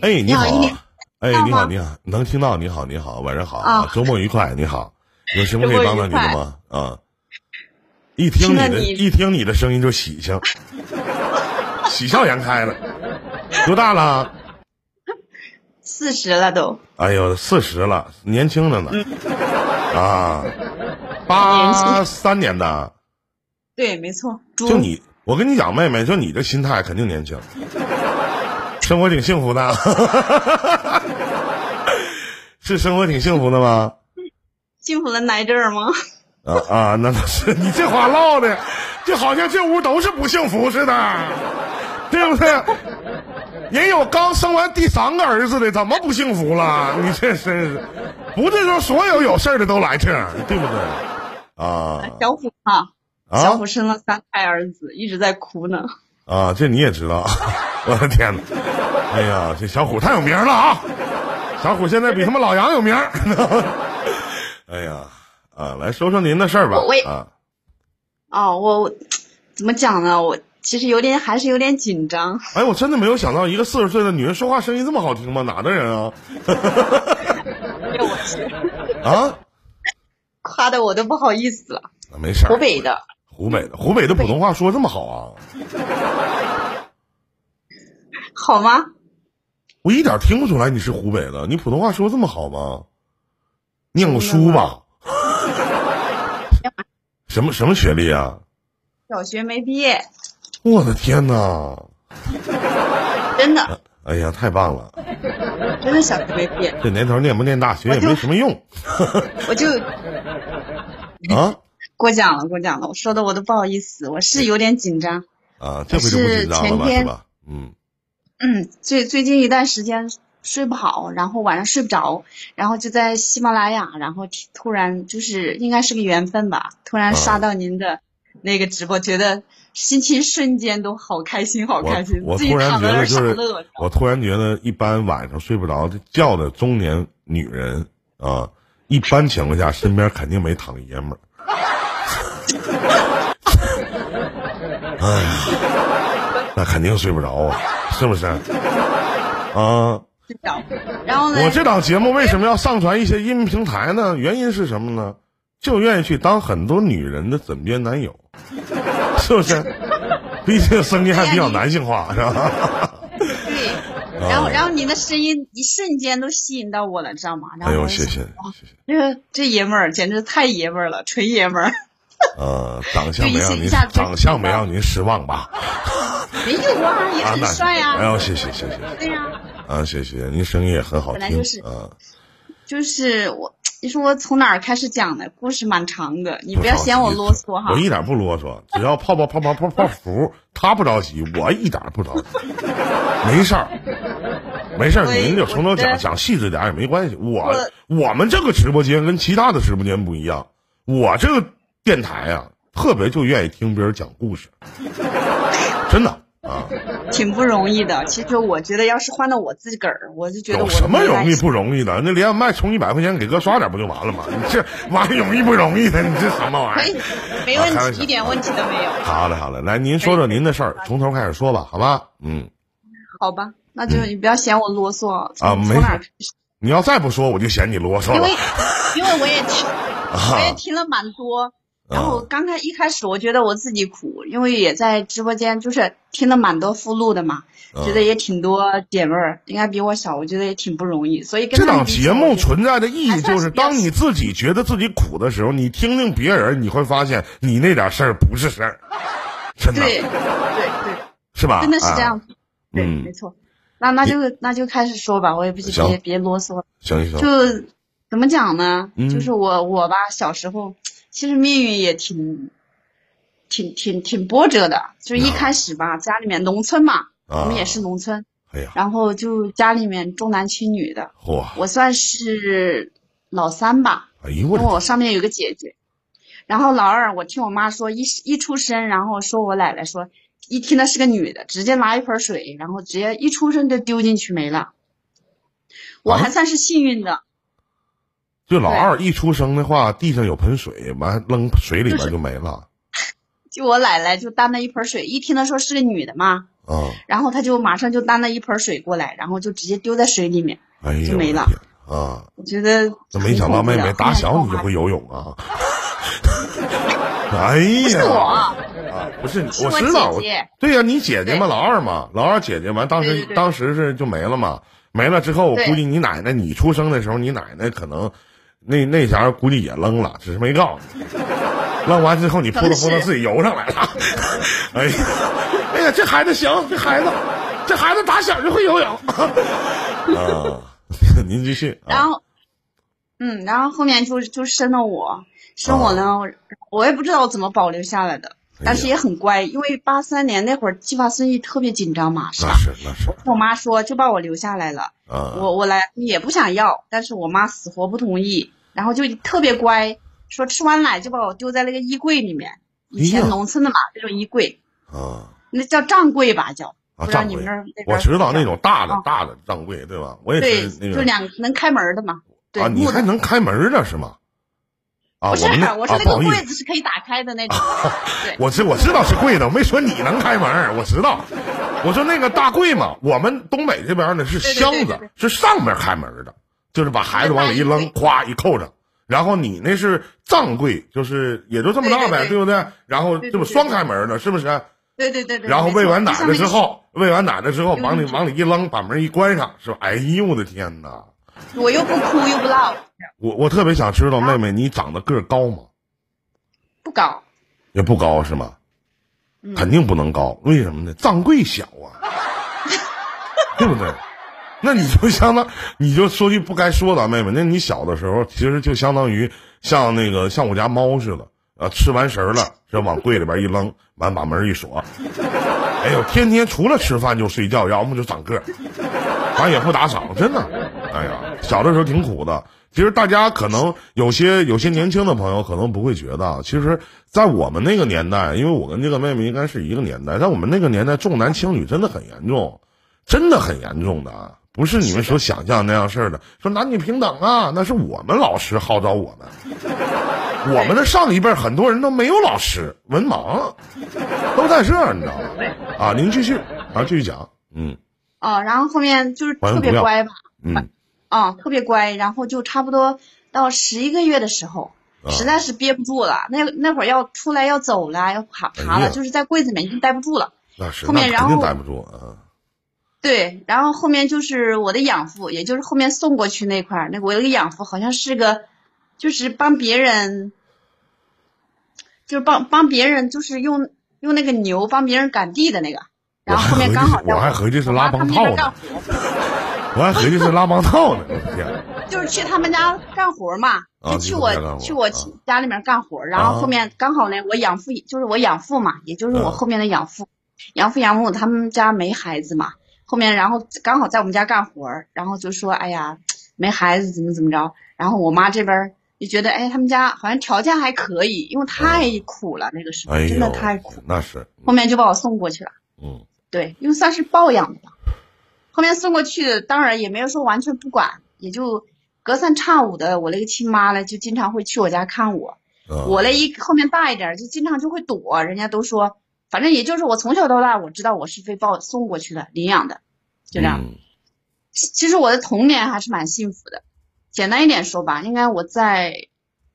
哎，你好哎，你好，你好，能听到，你好，你好，晚上好啊周末愉快，你好，有什么可以帮到你的吗？啊，一听你的，你。一听你的声音就喜庆，喜笑颜开了，多大了？四十了都，哎呦，四十了，年轻着呢，啊，八三年的，对，没错。就你，我跟你讲，妹妹，就你这心态肯定年轻，生活挺幸福的，是生活挺幸福的吗？幸福的来这儿吗？啊啊，那倒是你这话唠的，就好像这屋都是不幸福似的，对不对？人有刚生完第三个儿子的，怎么不幸福了？你这真是，不是说所有有事儿的都来这儿，对不对？啊小虎啊，小啊虎生了三胎儿子，一直在哭呢。啊！这你也知道，我的天哪！哎呀，这小虎太有名了啊！小虎现在比他妈老杨有名。哎呀，啊，来说说您的事儿吧。啊，哦，我我怎么讲呢？我其实有点还是有点紧张。哎，我真的没有想到一个四十岁的女人说话声音这么好听吗？哪的人啊？哎呦我去，啊，夸的我都不好意思了。没事儿。湖北的，湖北的，湖北的普通话说这么好啊？好吗？我一点听不出来你是湖北的，你普通话说这么好吗？念过书吧？什么什么学历啊？小学没毕业，我的天哪！真的哎呀，太棒了！真的小学没毕业，这年头念不念大学也没什么用我就啊过奖了，过奖了。我说的我都不好意思，我是有点紧张。啊！这回就不紧张了吧？是吧？嗯嗯，最最近一段时间睡不好，然后晚上睡不着，然后就在喜马拉雅，然后突突然就是应该是个缘分吧，突然刷啊到您的那个直播，觉得心情瞬间都好开心，好开心，自己我突然觉得就是。我突然觉得，一般晚上睡不着觉的中年女人啊，一般情况下身边肯定没躺爷们儿。哎呀，那肯定睡不着啊，是不是？啊，然后呢，我这档节目为什么要上传一些音频平台呢？原因是什么呢？就愿意去当很多女人的枕边男友，是不是？毕竟声音还比较男性化，是吧？对，然后然后你的声音一瞬间都吸引到我了，知道吗？然哎呦，谢谢谢谢。这这爷们儿简直太爷们儿了，纯爷们儿。呃，长相没让您长相没让您失望吧？没有啊，也啊，很那帅啊。哎呦，谢谢谢谢对呀、啊，谢谢，您声音也很好听本来就是啊。就是我，你说我从哪儿开始讲呢？故事蛮长的，你不不要嫌我啰嗦哈我。一点不啰嗦，只要泡泡泡泡泡泡福，他不着急，我一点不着急，没事儿，没事儿，您就从头讲，讲细致点儿也没关系。我我们这个直播间跟其他的直播间不一样，我这个电台啊，特别就愿意听别人讲故事，真的啊，挺不容易的。其实我觉得，要是换到我自个儿，我就觉得我有什么容易不？容易的？那连麦充一百块钱给哥刷点不就完了吗？你这玩意儿容易不容易的？你这什么玩意可以儿？，没问题，一点问题都没有。好嘞，好嘞，来，您说说您的事儿，从头开始说吧，好吧？嗯，好吧，那就你不要嫌我啰嗦。啊没从哪儿开始？你要再不说，我就嫌你啰嗦了因为。因为我也听，我也啊听了蛮多。然啊后刚开一开始我觉得我自己苦，因为也在直播间就是听了蛮多附录的嘛，啊觉得也挺多姐妹儿，应该比我小，我觉得也挺不容易，所以跟这档节目存在的意义就是，当你自己觉得自己苦的时候，你听听别人，你会发现你那点事儿不是事儿，真的对对对，是吧？真的是这样对，嗯没错。那那就那就开始说吧，我也不行别别啰嗦了。行行，就怎么讲呢？嗯就是我我吧，小时候其实命运也挺挺挺挺波折的。就是一啊。开始吧，家里面农村嘛，啊我们也是农村，哎呀，然后就家里面重男轻女的，哇，我算是老三吧，哎呦我因为我上面有个姐姐。然后老二，我听我妈说，一一出生，然后说我奶奶说，一听她是个女的，直接拿一盆水，然后直接一出生就丢进去没了。我啊。还算是幸运的，就老二一出生的话，地上有盆水，完扔水里边就没了。就我奶奶就担了一盆水，一听她说是个女的嘛，啊，然后她就马上就担了一盆水过来，然后就直接丢在水里面，哎，就没了啊！我觉得那没想到妹妹打小你就会游泳啊！哎呀，是我啊，不是，是我知道，姐。姐对呀、你姐姐嘛，老二嘛，老二姐姐完，当时当时是就没了嘛，没了之后，我估计你奶奶你出生的时候，你奶奶可能那那前儿估计也扔了，只是没告诉你。扔完之后，你扑通扑通自己游上来了。哎呀，哎呀，这孩子行，这孩子，这孩子打小就会游泳。啊，您继续啊。然后，嗯，然后后面就就生了我，生我呢，我也不知道怎么保留下来的，但是也很乖，因为八三年那会儿计划生育特别紧张嘛，是吧？那？是那是。我妈说就把我留下来了，啊，我我来也不想要，但是我妈死活不同意，然后就特别乖，说吃完奶就把我丢在那个衣柜里面，以前农村的嘛这种衣柜，啊。那叫账柜吧叫，啊，不知道你们那我知道那种大的啊。大的账柜，对吧？我也对，是那个就两能开门的嘛，对，啊，你还能开门的是吗？啊，不是，我我是那个柜子是可以打开的那种。对，我知我知道是柜子，我没说你能开门，我知道。我说那个大柜嘛，我们东北这边呢是箱子是上面开门的，就是把孩子往里一扔，咵一扣上。然后你那是藏柜，就是也就这么大呗，对不对？然后这不双开门的，是不是？对对对对。然后喂完奶了之，后，喂完奶了之后，往里往里一扔，把门一关上，是吧？哎呦我的天哪！我又不哭又不闹，我我特别想知道，啊妹妹你长得个儿高吗？不高。也不高是吗？嗯肯定不能高，为什么呢？藏柜小啊，对不对？那你就相当，你就说句不该说的啊，妹妹，那你小的时候其实就相当于像那个像我家猫似的，啊，吃完食儿了，这往柜里边一扔，完把门一锁，哎呦，天天除了吃饭就睡觉，要么就长个儿，完也不打扫，真的，哎呀，小的时候挺苦的。其实大家可能有些有些年轻的朋友可能不会觉得，其实，在我们那个年代，因为我跟这个妹妹应该是一个年代，在我们那个年代重男轻女真的很严重，真的很严重的，不是你们所想象那样式儿的。说男女平等啊，那是我们老师号召我们，我们的上一辈儿很多人都没有老师，文盲，都在这儿，你知道吗？啊，您继续啊，继续讲，嗯哦，然后后面就是特别乖吧，嗯，啊、特别乖，然后就差不多到十一个月的时候，啊实在是憋不住了，那那会儿要出来要走了，要爬爬了，就是在柜子里面已经待不住了。那是后面然后那肯定待不住啊。对，然后后面就是我的养父，也就是后面送过去那块儿，那个我有个养父好像是个，就是帮别人，就是帮帮别人，就是用用那个牛帮别人赶地的那个。然后后面刚好 我还合计是拉帮套呢，我还合计是拉帮套呢，我天！就是去他们家干活嘛，啊就去我去我啊家里面干活，然后后面刚好呢，我养父就是我养父嘛，也就是我啊后面的养父，养父养母他们家没孩子嘛，后面然后刚好在我们家干活，然后就说哎呀没孩子怎么怎么着，然后我妈这边就觉得哎他们家好像条件还可以，因为太苦了那个时候哎，真的太苦，那是，后面就把我送过去了。嗯对，因为算是抱养的吧。后面送过去，当然也没有说完全不管，也就隔三差五的，我那个亲妈呢，就经常会去我家看我。啊，我那一后面大一点儿，就经常就会躲，人家都说，反正也就是我从小到大，我知道我是被抱送过去的，领养的，就这样。嗯其实我的童年还是蛮幸福的，简单一点说吧，应该我在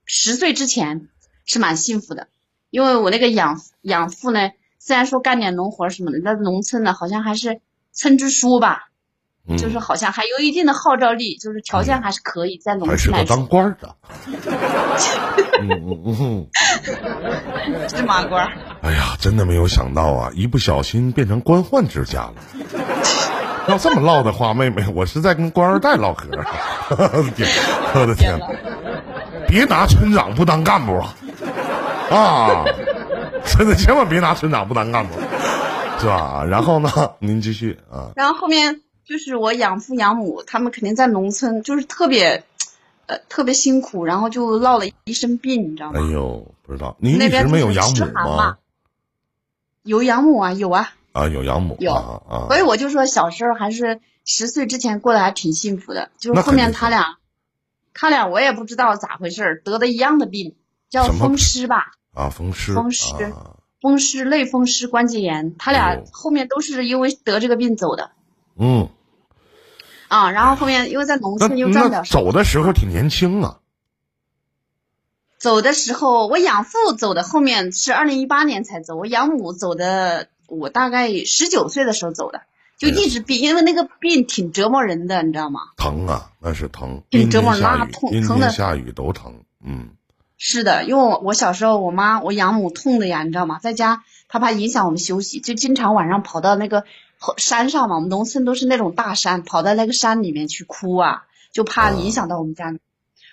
十岁之前是蛮幸福的，因为我那个养养父呢，虽然说干点农活什么的，在农村呢好像还是村支书吧，嗯就是好像还有一定的号召力，就是条件还是可以在农还是个村来当官的。嗯 嗯嗯，芝麻官。哎呀，真的没有想到啊，一不小心变成官宦之家了。要这么唠的话，妹妹，我是在跟官二代唠嗑。我的天，我的天，别拿村长不当干部啊！啊，真的千万别拿村长不当干部，是吧？然后呢，您继续啊。然后后面就是我养父养母，他们肯定在农村，就是特别，呃，特别辛苦，然后就落了一身病，你知道吗？哎呦，不知道您一那边直没有养母吗？有养母啊，有啊，啊，有养母有啊啊所以我就说小时候还是十岁之前过得还挺幸福的，就是后面他俩，他俩我也不知道咋回事儿，得的一样的病，叫风湿吧，啊，风湿，风湿啊风湿、类风湿关节炎，他俩后面都是因为得这个病走的嗯，啊。然后后面因为在农村又赚不了，走的时候挺年轻啊。走的时候我养父走的后面是二零一八年才走，我养母走的我大概十九岁的时候走的，就一直病，因为那个病挺折磨人的，你知道吗？疼啊，那是疼，挺阴折磨那痛疼的天下雨都疼。嗯，是的，因为我我小时候我妈我养母痛的呀，你知道吗？在家她怕影响我们休息，就经常晚上跑到那个山上嘛，我们农村都是那种大山，跑到那个山里面去哭啊，就怕影响到我们家。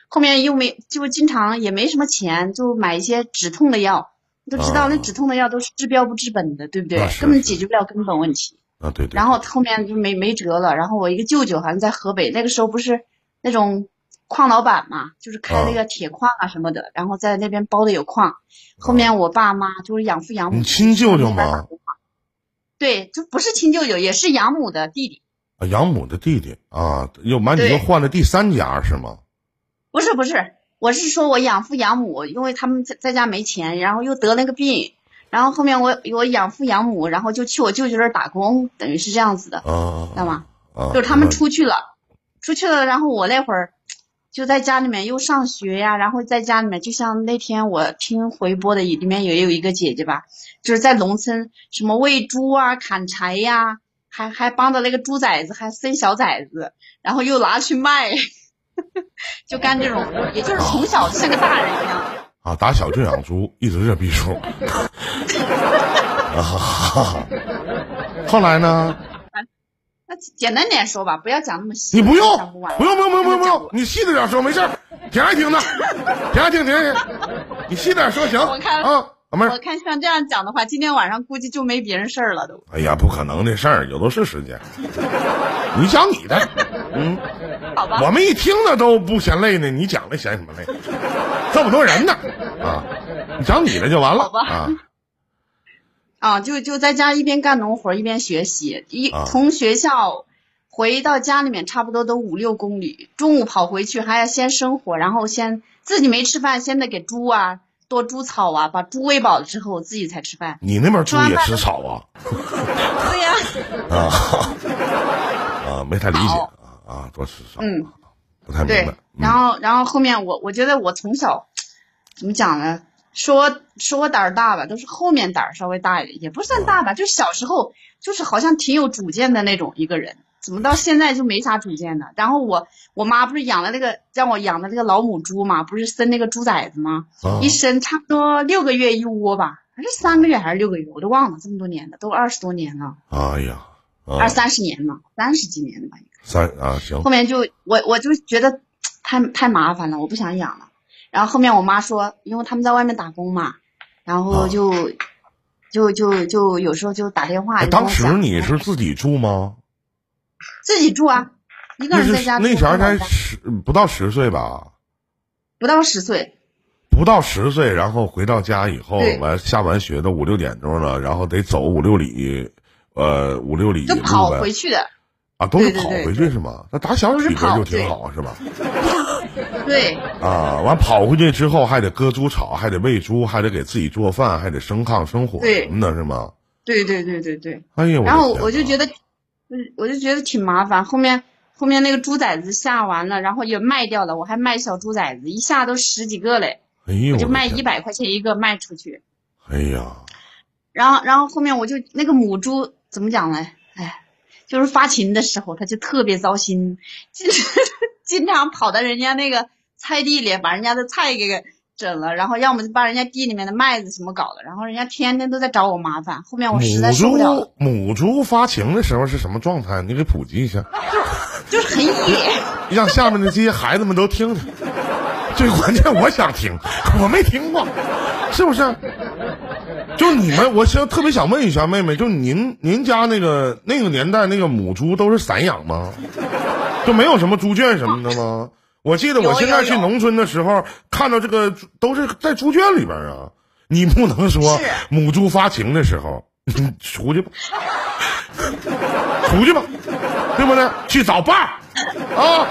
后面又没就经常也没什么钱，就买一些止痛的药。都知道那啊止痛的药都是治标不治本的，对不对根本解决不了根本问题。啊，对对。然后后面就没没辙了。然后我一个舅舅好像在河北，那个时候不是那种矿老板嘛，就是开那个铁矿啊什么的，然后在那边包的有矿。后面我爸妈就是养父养母，你亲舅舅吗？对，就不是亲舅舅，也是养母的弟弟。啊，养母的弟弟啊，又完你又换了第三家是吗？不是不是，我是说我养父养母，因为他们在在家没钱，然后又得那个病，然后后面我我养父养母，然后就去我舅舅那儿打工，等于是这样子的。啊，知道吗？啊，就是他们出去了，出去了，然后我那会儿就在家里面又上学呀，然后在家里面，就像那天我听回播的，里面也有一个姐姐吧，就是在农村什么喂猪啊、砍柴呀，还还帮着那个猪崽子还生小崽子，然后又拿去卖，就干这种活，也就是从小像个大人一样。啊，打小就养猪，一直这逼数。后来呢？那简单点说吧，不要讲那么细，你不用，不不用，不用，不用，不用，不，用你细着点说，没事儿，挺爱听的，挺爱听，挺爱听。你细点说行我看啊，老妹我。看像这样讲的话，今天晚上估计就没别人事儿了都。哎呀，不可能的事儿，有的是时间。你讲你的，嗯，好吧，我们一听呢都不嫌累呢，你讲的嫌什么累？这么多人呢，啊，你讲你的就完了好吧啊。啊，就就在家一边干农活一边学习，一啊从学校回到家里面差不多都五六公里，中午跑回去还要先生火，然后先自己没吃饭，先得给猪啊剁猪草啊，把猪喂饱了之后自己才吃饭。你那边猪也吃草啊？对呀、啊啊，没太理解好啊啊，多吃少，嗯，不太明对白。，然后然后后面我我觉得我从小怎么讲呢？说说我胆儿大吧，都是后面胆儿稍微大一点，也不算大吧，就小时候就是好像挺有主见的那种一个人，怎么到现在就没啥主见呢？然后我我妈不是养了那个让我养的那个老母猪嘛，不是生那个猪崽子吗？啊一生差不多六个月一窝吧，还是三个月还是六个月，我都忘了，这么多年了，都二十多年了，哎呀，啊二三十年了，三十几年了吧。三啊行后面就我我就觉得太太麻烦了，我不想养了。然后后面我妈说，因为他们在外面打工嘛，然后就、就就就有时候就打电话。当时你是自己住吗？自己住啊，一个人在家住。那前儿才十不到十岁吧？不到十岁，不到十岁，然后回到家以后，完下完学都五六点钟了，然后得走五六里，呃，五六里路就跑回去的。啊，都是跑回去是吗？那打小体格就挺好是吧？对啊，完跑回去之后还得割猪草，还得喂猪，还得给自己做饭，还得生炕生火对什么的，是吗？对对对对对。哎呀，然后我就觉得，我我就觉得挺麻烦。后面后面那个猪崽子下完了，然后也卖掉了，我还卖小猪崽子，一下都十几个嘞，哎呦，我就卖一百块钱一个卖出去。哎呀，然后，然后后面我就那个母猪怎么讲呢？哎，就是发情的时候，它就特别糟心，经 经常跑到人家那个菜地里，把人家的菜给整了，然后要么就把人家地里面的麦子什么搞了，然后人家天天都在找我麻烦。后面我实在母受不了了，猪母猪发情的时候是什么状态？你给普及一下，就是很野。让下面的这些孩子们都听听。最关键，我想听，我没听过，是不是？就你们，我想特别想问一下妹妹，就您您家那个那个年代那个母猪都是散养吗？就没有什么猪圈什么的吗？我记得我现在去农村的时候，看到这个猪都是在猪圈里边啊。你不能说母猪发情的时候，你出去吧，出去吧，对不对？去找伴儿。啊，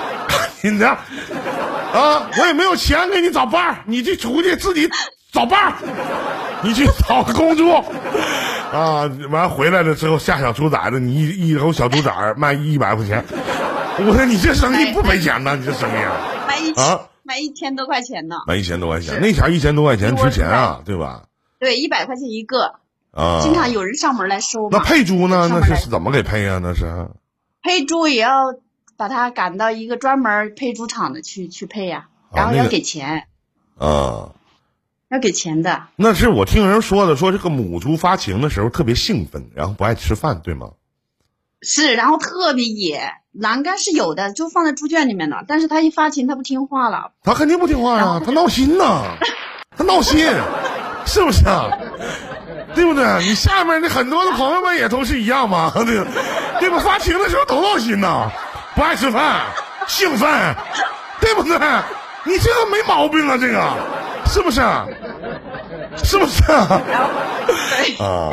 你这啊，我也没有钱给你找伴儿，你去出去自己找伴儿。你去找个工作。啊，完回来了之后下小猪崽子，你一一头小猪崽儿卖一百块钱，我说你这生意不赔钱呐？你这生意啊，卖一啊卖一千多块钱呢。卖一千多块钱，那啥一千多块钱值钱啊，对吧？对，一百块钱一个，啊，经常有人上门来收。那配猪呢？那是怎么给配啊？那是配猪也要把它赶到一个专门配猪场的去去配呀、然后要给钱，啊。要给钱的。那是我听人说的，说这个母猪发情的时候特别兴奋，然后不爱吃饭，对吗？是，然后特别野，栏杆是有的，就放在猪圈里面的。但是它一发情，它不听话了。它肯定不听话呀、然后它闹心呐，它闹心，是不是啊？对不对？你下面的很多的朋友们也都是一样嘛，对对吧？发情的时候都闹心呐，不爱吃饭，兴奋，对不对？你这个没毛病啊，这个是不是？是不是啊？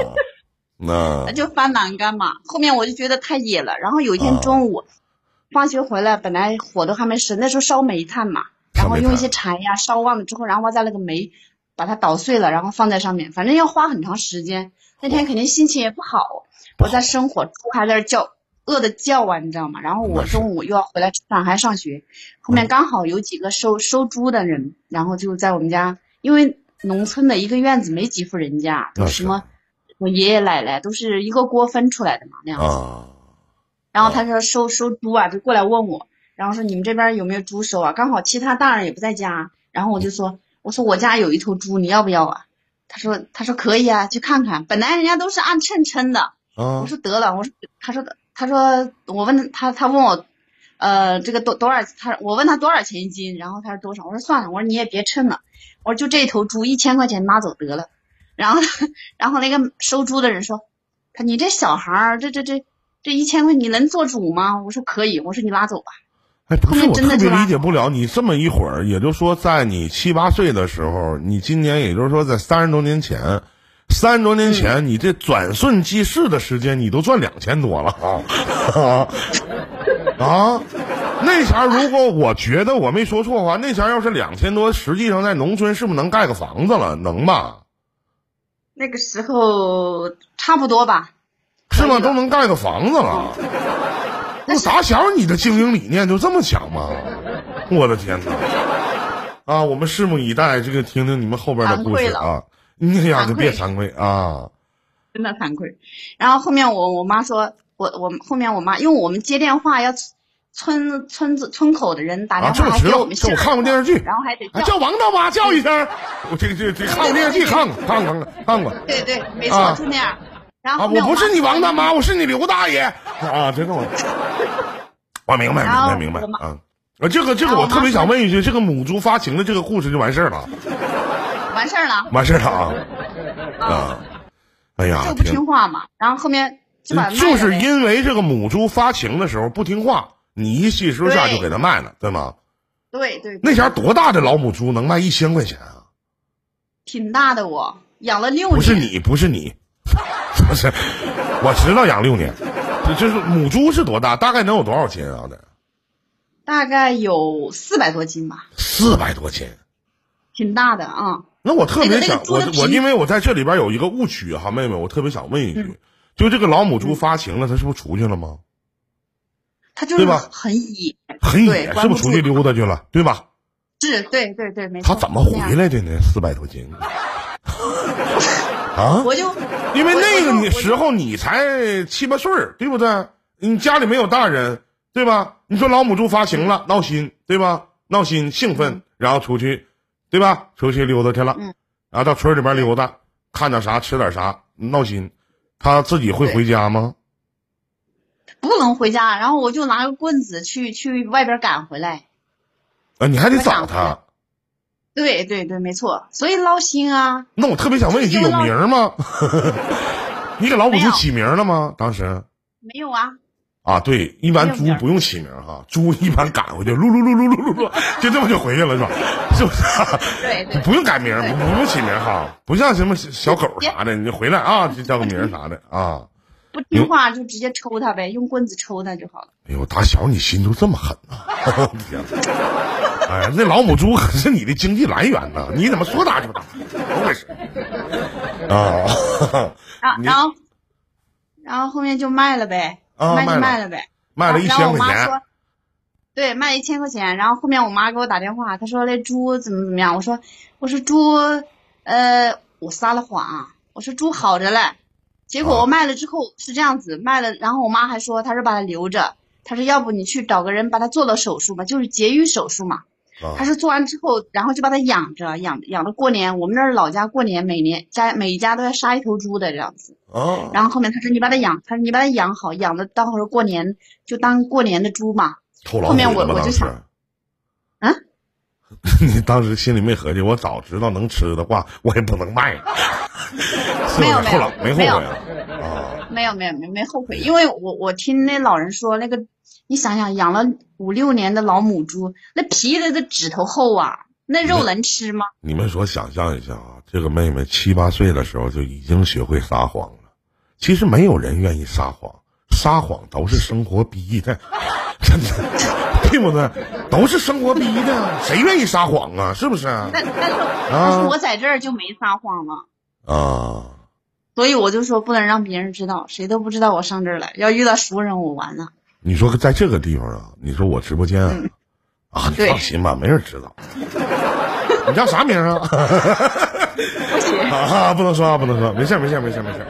那就翻栏杆嘛。后面我就觉得太野了。然后有一啊天中午，放学回来，本来火都还没生，那时候烧煤炭嘛，然后用一些柴呀烧旺了之后，然后把那个煤把它捣碎了，然后放在上面，反正要花很长时间。那天肯定心情也不好，我在生火，猪还在那叫，饿的叫啊，你知道吗？然后我中午又要回来吃饭，还上学，后面刚好有几个收收猪的人，然后就在我们家，因为农村的一个院子没几户人家，都什么我爷爷奶奶都是一个锅分出来的嘛那样子。啊，然后他说收收猪啊，就过来问我，然后说你们这边有没有猪收啊？刚好其他大人也不在家，然后我就说我说我家有一头猪，你要不要啊？他说他说可以啊，去看看。本来人家都是按称称的，啊我说得了，我说他说他说我问他他问我，呃这个多多少他我问他多少钱一斤，然后他说多少，我说算了，我说你也别称了，我说就这头猪一千块钱拿走得了。然后然后那个收猪的人说，他你这小孩儿这这这这一千块你能做主吗？我说可以，我说你拉走吧。哎，不是，我特别理解不了你这么一会儿，也就是说，在你七八岁的时候，你今年也就是说在三十多年前，三十多年前，嗯你这转瞬即逝的时间，你都赚两千多了啊 啊！那前如果我觉得我没说错的话，那前要是两千多，实际上在农村是不是能盖个房子了？能吧？那个时候差不多吧，是吗？都能盖个房子了。我打小你的经营理念就这么强吗？我的天哪！啊，我们拭目以待，这个听听你们后边的故事啊！你呀，就别惭愧啊！真的惭愧。然后后面我我妈说，我我后面我妈，因为我们接电话要村村子村口的人打啊，电话，还这我们我看过电视剧，然后还得啊，叫。叫王大妈叫一声，我这个这个这个看过电视剧，看过看过看过对对，没错，啊就那样。然啊！后我不是你王大妈妈，我是你刘大爷啊！真的我，我明白明白明白啊！啊，这个这个我特别想问一句，这个母猪发情的这个故事就完事儿了，完事儿了，完事儿了啊 啊！哎呀，就不听话嘛。然后后面就就是因为这个母猪发情的时候不听话，你一气之下就给它卖了，对吗？对对，那前多大的老母猪能卖一千块钱啊？挺大的我养了六年，不是你，不是你，不是，我知道养六年，就是母猪是多大？大概能有多少斤啊？得大概有四百多斤吧，四百多斤。挺大的啊。那我特别那个想，我我因为我在这里边有一个误区哈，妹妹，我特别想问一句，嗯就这个老母猪发情了，它是不是出去了吗？它就是对吧很野，很野，是不是出去溜达去了？对吧？是，对对对，没错。他怎么回来的呢？四百多斤 啊！我就因为那个你时候你才七八岁儿，对不对？你家里没有大人，对吧？你说老母猪发情了，闹心，对吧？闹心兴奋，然后出去，对吧？出去溜达去了，嗯然后到村里边溜达，看到啥吃点啥，闹心，他自己会回家吗？不能回家，然后我就拿个棍子去去外边赶回来。啊，你还得找他。对对对，没错，所以捞心啊，那我特别想问一句，有名吗？你给老母没有猪起名了吗？当时没有啊，啊，对，一般猪不用起名哈，猪一般赶回去，噜噜噜噜噜噜噜，就这么就回去了，是吧？是不是？对对不用改名，不不用起名哈，不像什么小狗啥的，你回来啊就叫个名啥的啊。不听话就直接抽他呗，用棍子抽他就好了。哎呦，打小你心就这么狠呐、天哪哎，那老母猪可是你的经济来源呢，你怎么说打就打？怎么回事？啊，然后然后然后后面就卖了呗，卖就啊卖了卖了呗。卖了一千块钱对，卖了一千块钱。然后后面我妈给我打电话，她说那猪怎么怎么样？我说我说猪，呃，我撒了谎，我说猪好着嘞。结果啊我卖了之后是这样子卖了，然后我妈还说，她说把它留着，她说要不你去找个人把它做了手术嘛，就是节育手术嘛。啊她说做完之后，然后就把它养着，养养到过年。我们那儿老家过年每年家每一家都要杀一头猪的这样子。啊，然后后面她说你把它养，她说你把它养好，养的到时候过年就当过年的猪嘛。后面我我就想，啊，你当时心里没合计，我早知道能吃的话，我也不能卖，是不是？没有没有后来没后悔没有啊？啊，没有没有没有没后悔，因为我我听那老人说，那个你想想养了五六年的老母猪，那皮的这指头厚啊，那肉能吃吗？你们说想象一下啊，这个妹妹七八岁的时候就已经学会撒谎了。其实没有人愿意撒谎，撒谎都是生活逼的，真的，对不对？都是生活逼的，谁愿意撒谎啊？是不是？啊但但是但是我在这儿就没撒谎了。啊，所以我就说不能让别人知道，谁都不知道我上这儿来。要遇到熟人，我完了。你说在这个地方啊，你说我直播间啊，啊，你放心吧，没人知道。你叫啥名啊？不行，啊，不能说啊，不能说，没事儿没事儿没事儿没事儿。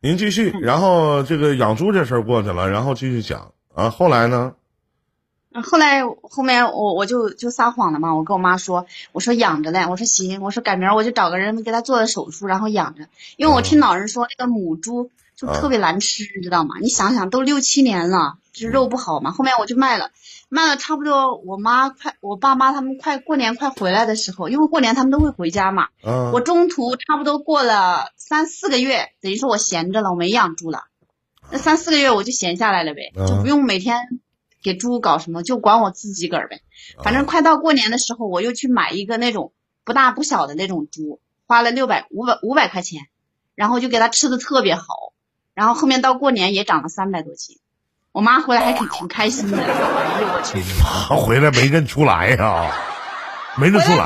您继续，然后这个养猪这事儿过去了，然后继续讲啊。后来呢？后来后面我我就就撒谎了嘛，我跟我妈说，我说养着嘞，我说行，我说改明儿我就找个人给他做了手术，然后养着，因为我听老人说那个母猪就特别难吃，你知道吗？你想想，都六七年了，这肉不好嘛。后面我就卖了，卖了差不多，我妈快我爸妈他们快过年快回来的时候，因为过年他们都会回家嘛，啊，我中途差不多过了三四个月，等于说我闲着了，我没养猪了。那三四个月我就闲下来了呗，嗯就不用每天给猪搞什么，就管我自己个儿呗。反正快到过年的时候，我又去买一个那种不大不小的那种猪，花了六百五百五百块钱，然后就给它吃的特别好。然后后面到过年也长了三百多斤，我妈回来还挺挺开心的。哎呦我去，妈回来没认出来呀、没认出来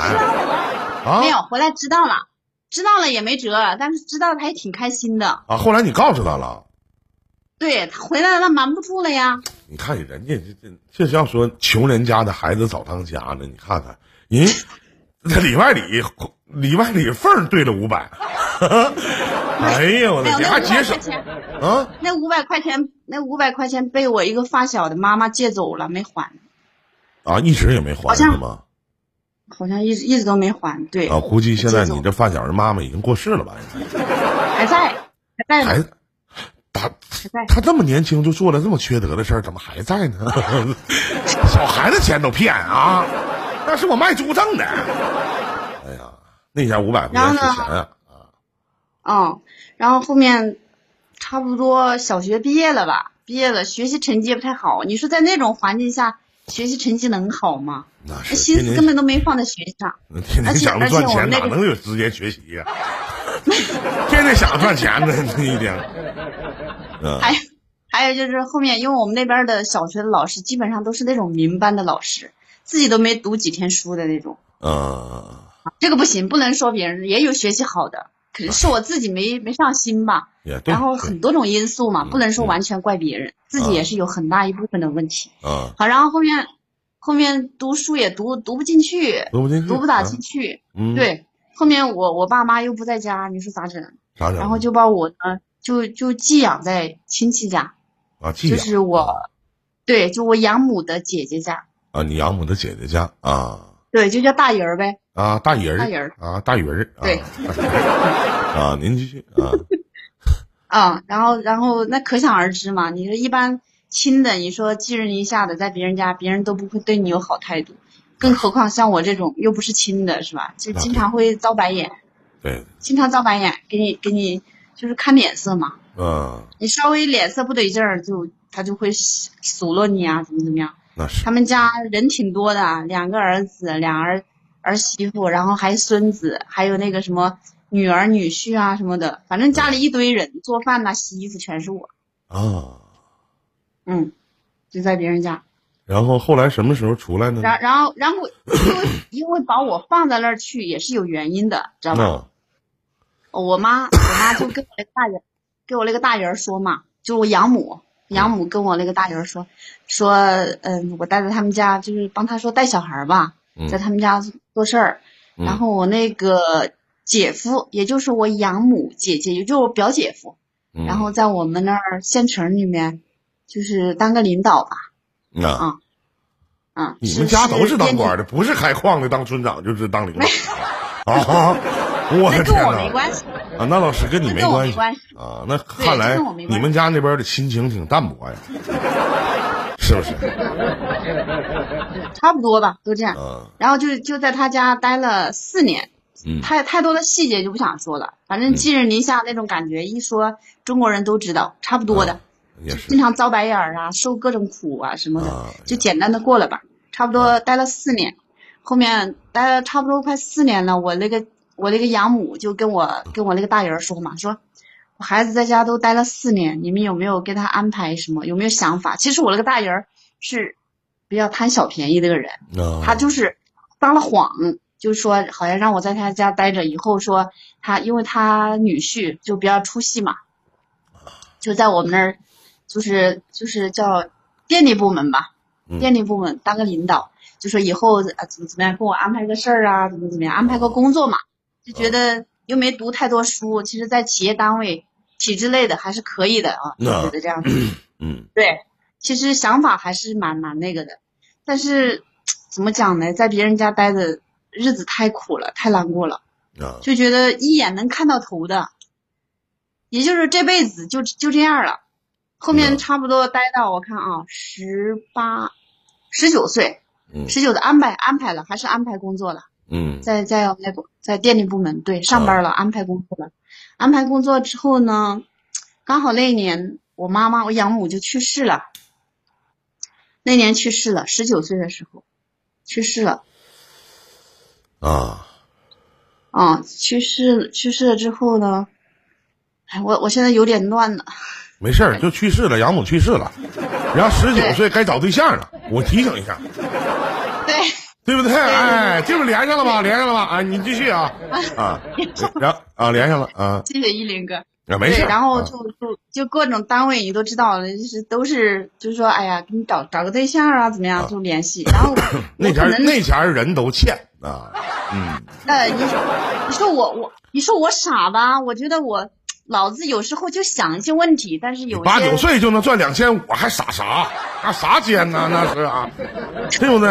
啊没有回来知道了，知道了也没辙，但是知道了还挺开心的。啊！后来你告诉他了，对他回来了，瞒不住了呀。你看人家这这这是要说穷人家的孩子早当家呢，你看看人这里外里里外里缝儿兑了五百，哎呀我的天，还节省啊！那五百块钱，那五百块钱被我一个发小的妈妈借走了，没还，啊，一直也没还是吗？好像一直一直都没还。对，啊，估计现在你这发小的妈妈已经过世了吧？还在，还在还他。他这么年轻就做了这么缺德的事儿，怎么还在呢？小孩子钱都骗啊！那是我卖猪挣的。哎呀，那家五百块钱是钱啊！嗯，然后后面差不多小学毕业了吧？毕业了，学习成绩也不太好。你说在那种环境下，学习成绩能好吗？那那是心思根本都没放在学习上。天天想着赚钱，哪能有时间学习呀、天天想着赚钱呢，这一天。嗯还有还有就是后面，因为我们那边的小学的老师基本上都是那种民班的老师，自己都没读几天书的那种。嗯，这个不行，不能说别人，也有学习好的，可能是我自己没没上心吧。然后很多种因素嘛，嗯不能说嗯完全怪别人，自己也是有很大一部分的问题。嗯，好，然后后面后面读书也读读不进去，读不进去，读不大啊进去。嗯，，对，后面我我爸妈又不在家，你说咋整？咋整？然后就把我呢就就寄养在亲戚家，啊，寄就是我，对，就我养母的姐姐家，啊，你养母的姐姐家啊。对，就叫大姨儿呗。啊，大姨儿大姨儿啊，大鱼儿啊对啊，您继续啊，啊，然后然后那可想而知嘛，你说一般亲的，你说寄人篱下的，在别人家，别人都不会对你有好态度，更何况像我这种又不是亲的，是吧？就经常会。遭白眼，对，经常遭白眼，给你给你就是看脸色嘛，嗯，你稍微脸色不得劲儿，就他就会数落你啊，怎么怎么样。那是他们家人挺多的，两个儿子，俩儿儿媳妇，然后还孙子，还有那个什么女儿女婿啊什么的，反正家里一堆人，做饭呐、洗衣服全是我。啊，嗯，就在别人家。然后后来什么时候出来呢？然然后然后因为 因为把我放在那儿去也是有原因的，知道吧？那我妈我妈就跟我那个大人，跟我那个大人说嘛，就我养母，养母跟我那个大人说，说嗯，我待在他们家，就是帮他说带小孩吧，嗯在他们家做事儿。嗯然后我那个姐夫，也就是我养母姐姐，也就是我表姐夫，嗯然后在我们那儿县城里面，就是当个领导吧，那啊嗯，你们家都是当官的，的，不是开矿的当村长就是当领导啊！我的那跟天我没哪！关系，啊，那老师跟你没关系没关系啊？那看来你们家那边的亲情挺淡薄呀，是不是？差不多吧，都这样。啊，然后就就在他家待了四年，嗯太太多的细节就不想说了，反正寄人篱下那种感觉，一说中国人都知道，差不多的，也是经常遭白眼儿啊，受各种苦啊什么的，啊，就简单的过了吧，差不多待了四年，后面待了差不多快四年了，我那个我那个养母就跟我跟我那个大人说嘛，说我孩子在家都待了四年，你们有没有给他安排什么，有没有想法？其实我那个大人是比较贪小便宜的个人。啊他就是撒了谎，就说好像让我在他家待着，以后说他因为他女婿就比较出息嘛，就在我们那儿，就是就是叫电力部门吧，嗯电力部门当个领导，就说以后啊怎么怎么样，给我安排个事儿啊，怎么怎么样，安排个工作嘛，就觉得又没读太多书，其实在企业单位体制内的还是可以的啊，觉得这样子。嗯对，其实想法还是蛮蛮那个的，但是怎么讲呢，在别人家待的日子太苦了，太难过了，啊就觉得一眼能看到头的，也就是这辈子就就这样了。后嗯面差不多待到我看啊，十八、十九岁，嗯十九的安排安排了，还是安排工作了。嗯在在那个在电力部门对上班了，安排工作了。安排工作之后呢，刚好那一年我妈妈我养母就去世了。那年去世了，十九岁的时候去世了。啊啊，去世去世了之后呢，哎，我我现在有点乱了。没事儿，就去世了，养母去世了，然后十九岁该找对象了。我提醒一下，对，对不对？哎，这不连上了吗？连上了吗？啊，你继续啊啊，然后啊连上了啊，谢谢依林哥。啊没事然后就就就各种单位你都知道了，就是都是就是说，哎呀，给你找找个对象啊，怎么样就联系。然后 那前那前人都欠啊，嗯那，你你说我我你说我傻吧？我觉得我脑子有时候就想一些问题，但是有八九岁就能赚两千五，还傻啥？那啥尖呢？那是啊，对不对？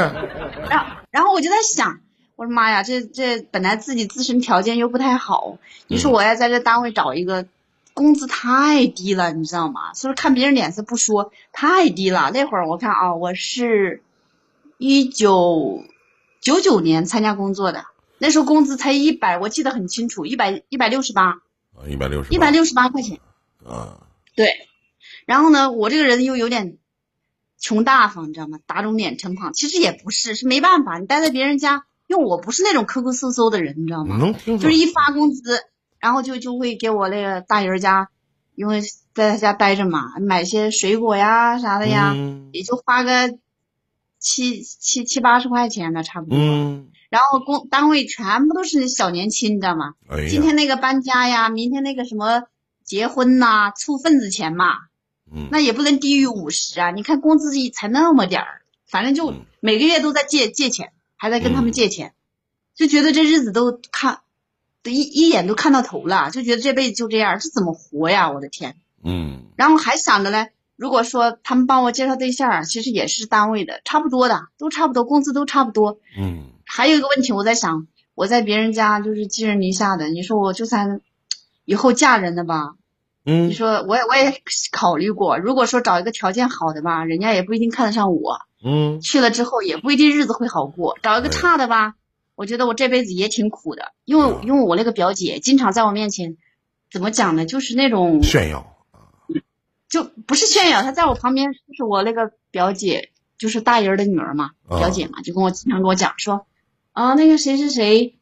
然后然后我就在想，我说妈呀，这这本来自己自身条件又不太好，你说我要在这单位找一个。工资太低了，你知道吗？所以看别人脸色不说，太低了。那会儿我看啊，我是一九九九年参加工作的，那时候工资才一百，我记得很清楚，一百一百六十八，一百六十，一百六十八块钱。啊，对，然后呢，我这个人又有点穷大方，你知道吗？打肿脸充胖，其实也不是，是没办法，你待在别人家，因为我不是那种抠抠搜搜的人，你知道吗？能听就是一发工资，然后就就会给我那个大姨家，因为在他家待着嘛，买些水果呀啥的呀，嗯也就花个七七七八十块钱的差不多。嗯，然后工单位全部都是小年轻，你知道吗？今天那个搬家呀，明天那个什么结婚呐、凑份子钱嘛，嗯那也不能低于五十啊！你看工资才那么点儿，反正就嗯每个月都在借借钱，还在跟他嗯们借钱，就觉得这日子都看，都一一眼都看到头了，就觉得这辈子就这样，这怎么活呀？我的天！嗯然后还想着嘞，如果说他们帮我介绍对象，其实也是单位的，差不多的，都差不多，工资都差不多。嗯还有一个问题，我在想，我在别人家就是寄人篱下的，你说我就算以后嫁人了吧，你嗯说我也我也考虑过，如果说找一个条件好的吧，人家也不一定看得上我，嗯。去了之后也不一定日子会好过。找一个差的吧，我觉得我这辈子也挺苦的，因为嗯因为我那个表姐经常在我面前，怎么讲呢，就是那种炫耀，就不是炫耀，她在我旁边，就是我那个表姐，就是大姨儿的女儿嘛，啊。表姐嘛，就跟我经常跟我讲说，啊，那个谁谁谁，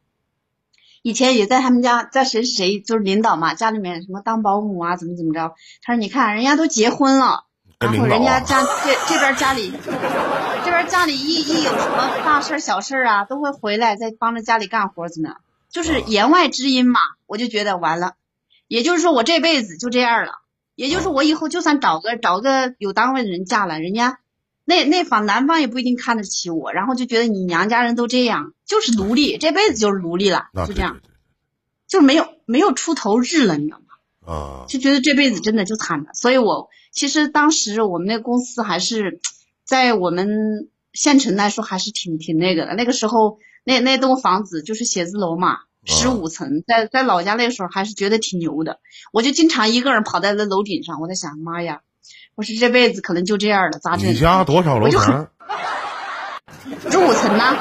以前也在他们家，在谁谁谁就是领导嘛，家里面什么当保姆啊，怎么怎么着。他说你看人家都结婚了，然后人家家这这边家里，这边边家里一一有什么大事儿小事啊，都会回来再帮着家里干活子呢，就是言外之音嘛。我就觉得完了，也就是说我这辈子就这样了，也就是我以后就算找个找个有单位的人嫁了，人家那那方男方也不一定看得起我，然后就觉得你娘家人都这样，就是奴隶，这辈子就是奴隶了，就这样，对对就没有没有出头日了，你知道吗？啊，就觉得这辈子真的就惨了。所以我其实当时我们那个公司还是在我们县城来说还是挺挺那个的。那个时候那那栋房子就是写字楼嘛，十五层，在在老家那时候还是觉得挺牛的。我就经常一个人跑在那楼顶上，我在想，妈呀，我说这辈子可能就这样了，咋整你？家多少楼层？十五层呢，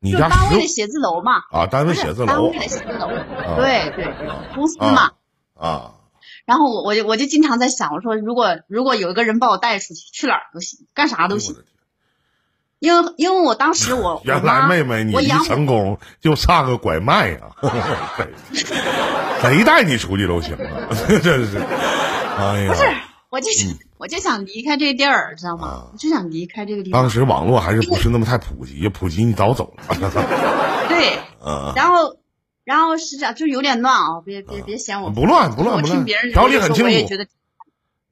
你家单位的写字楼嘛，啊？单位写字楼单位的写字楼，对对，公司嘛。啊啊，然后我我就我就经常在想，我说如果如果有一个人把我带出去，去哪儿都行，干啥都行哎。因为因为我当时我我 原来妹妹你一成功就差个拐卖呀、谁 谁带你出去都行啊，真是，哎呀，不是，我就想、我就想离开这个地儿，知道吗？啊我就想离开这个地方当。时网络还是不是那么太普及，普及你早走了，对，啊，然后然后是这样，就有点乱啊，别别别嫌我不乱不乱不乱我听别人，条理说很清楚，我也觉得。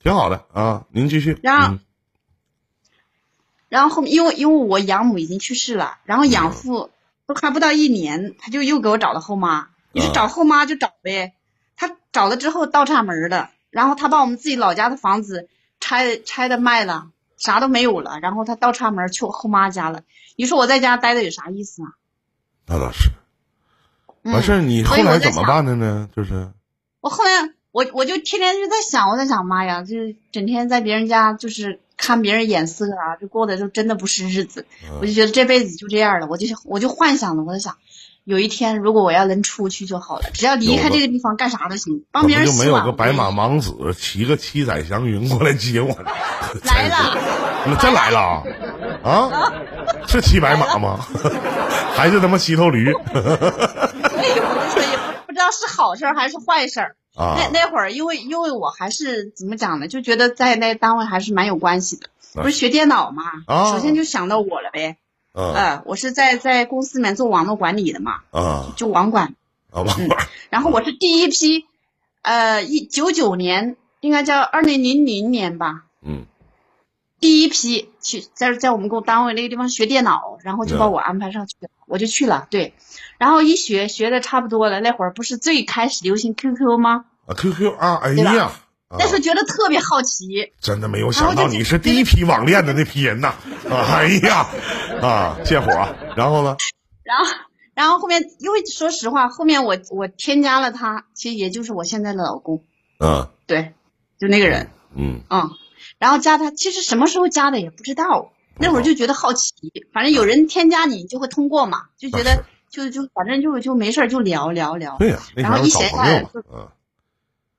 挺好的啊，您继续，然后嗯然后后面因为因为我养母已经去世了，然后嗯养父都还不到一年，他就又给我找了后妈。你啊说找后妈就找呗，他找了之后倒插门儿的，然后他把我们自己老家的房子拆拆的卖了，啥都没有了，然后他倒插门去我后妈家了。你说我在家待着有啥意思啊？那倒是，嗯、完事儿你后来怎么办的呢？就是我后来我我就天天就在想，我在想妈呀，就是整天在别人家就是看别人眼色啊，就过的就真的不是日子。我就觉得这辈子就这样了，我就我就幻想了，我在想，有一天如果我要能出去就好了，只要离开这个地方，干啥都行，帮怎别么就没有。个白马王子骑个七彩祥云过来接我呢？来了，真来了啊！啊，是骑白马吗？还是他妈骑头驴？哎呦，我就说也不不知道是好事还是坏事儿。啊那那会儿，因为因为我还是怎么讲呢，就觉得在那单位还是蛮有关系的。啊不是学电脑嘛，啊首先就想到我了呗。啊呃，我是在在公司里面做网络管理的嘛，啊就网管。啊！网管 然后我是第一批，呃，一九九年，应该叫二零零零年吧，嗯第一批去在在我们公单位那个地方学电脑，然后就把嗯我安排上去了，我就去了。对，然后一学学的差不多了，那会儿不是最开始流行 QQ 吗？啊，QQ 啊，哎呀，啊那时候觉得特别好奇，真的没有想到你是第一批网恋的那批人呐！啊，哎呀，啊，借火啊！然后呢？然后然后后面因为说实话，后面我我添加了他，其实也就是我现在的老公，嗯对，就那个人。嗯嗯，然后加他，其实什么时候加的也不知道，那会儿就觉得好奇，反正有人添加你就会通过嘛，就觉得就就反正就就没事就聊聊聊，对呀，那然后一闲下来朋友嘛，嗯，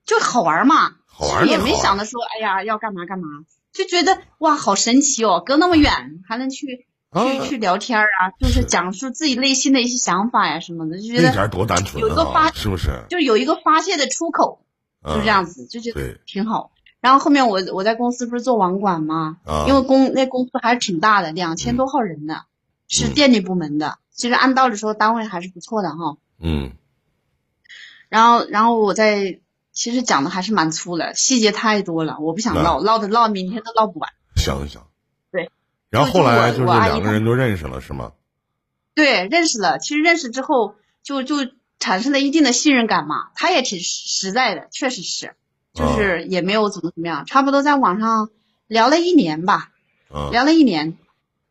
就好玩嘛，好玩也没想着说哎呀要干嘛干嘛，就觉得哇好神奇哦，隔那么远还能去啊去去聊天儿啊，就是是讲述自己内心的一些想法呀什么的，就觉得那前儿多单纯啊，有一个发是不是？就是有一个发泄的出口，就这样子子，就觉得挺好。然后后面我我在公司不是做网管吗？啊，因为公那公司还是挺大的，两千多号人呢，是嗯电力部门的。其实按道理说单位还是不错的哈。嗯然后然后我在其实讲的还是蛮粗的，细节太多了，我不想唠，唠的唠明天都唠不完。想一想，对。然后后来就是两个人都认识了，是吗？对，认识了，其实认识之后就就产生了一定的信任感嘛。他也挺实实在的，确实是，就是也没有怎么怎么样，差不多在网上聊了一年吧。嗯聊了一年，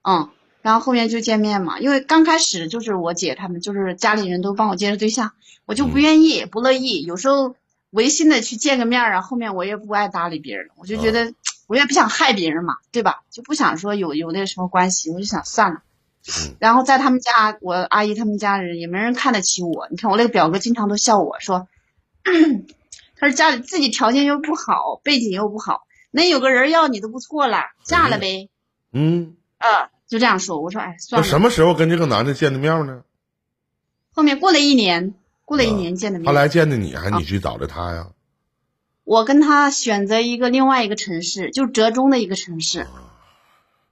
嗯，然后后面就见面嘛。因为刚开始就是我姐他们，就是家里人都帮我介绍对象，我就不愿意、不乐意。有时候违心的去见个面啊，后面我也不爱搭理别人了，我就觉得、我也不想害别人嘛，对吧？就不想说有有那什么关系，我就想算了。嗯 然后在他们家，我阿姨他们家人也没人看得起我。你看我那个表哥经常都笑我说，他说家里自己条件又不好，背景又不好，能有个人要你都不错了，嫁了呗。嗯，呃，就这样说。我说，哎，算了。那什么时候跟这个男的见的面呢？后面过了一年，过了一年见的面。他来见的你，还是你去找的他呀？我跟他选择一个另外一个城市，就折中的一个城市，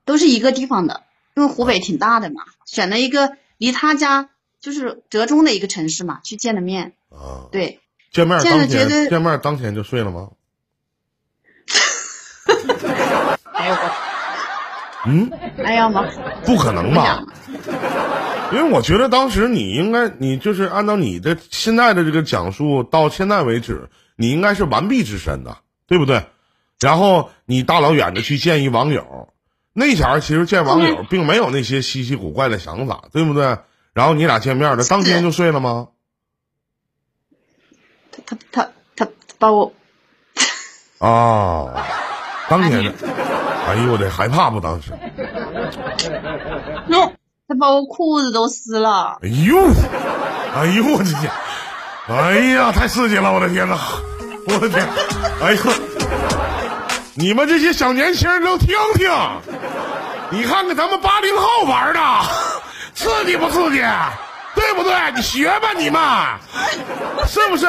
都是一个地方的，因为湖北挺大的嘛，选了一个离他家就是折中的一个城市嘛，去见的面。啊，对，见面当天见面当天就睡了吗？哎呦我，嗯，哎呀妈，不可能吧？因为我觉得当时你应该，你就是按照你的现在的这个讲述到现在为止，你应该是完璧之身的，对不对？然后你大老远的去见一网友，那前儿其实见网友并没有那些稀奇古怪的想法，对不对？然后你俩见面了，当天就睡了吗？他他他他把我啊，当天的，哎呦我得害怕不？当时，那他把我裤子都撕了。哎呦，哎呦我的天，哎呀，太刺激了，我的天呐，我的天，哎呦，你们这些小年轻人都听听，你看看咱们八零后玩的，刺激不刺激？对不对？你学吧，你们是不是？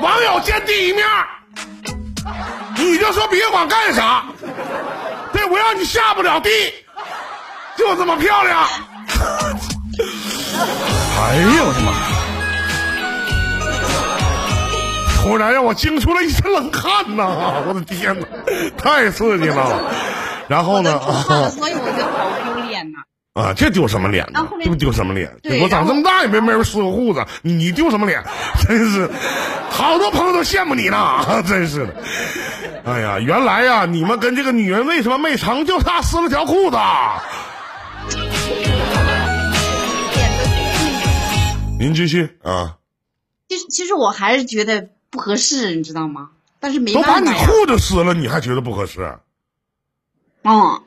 网友见第一面，你就说别管干啥，对我让你下不了地，就这么漂亮。哎呀我的妈！突然让我惊出了一身冷汗呐！我的天哪，太刺激了！然后呢？啊，所以我觉得好丢脸呐。啊，这丢什么脸呢这不丢什么脸？我长这么大也没没人撕过裤子，你你丢什么脸？真是，好多朋友都羡慕你呢，真是的。哎呀，原来呀，你们跟这个女人为什么没成，就差撕了条裤子。您继续啊，其实其实我还是觉得不合适，你知道吗？但是没办法都把你。裤子撕了，你还觉得不合适？嗯，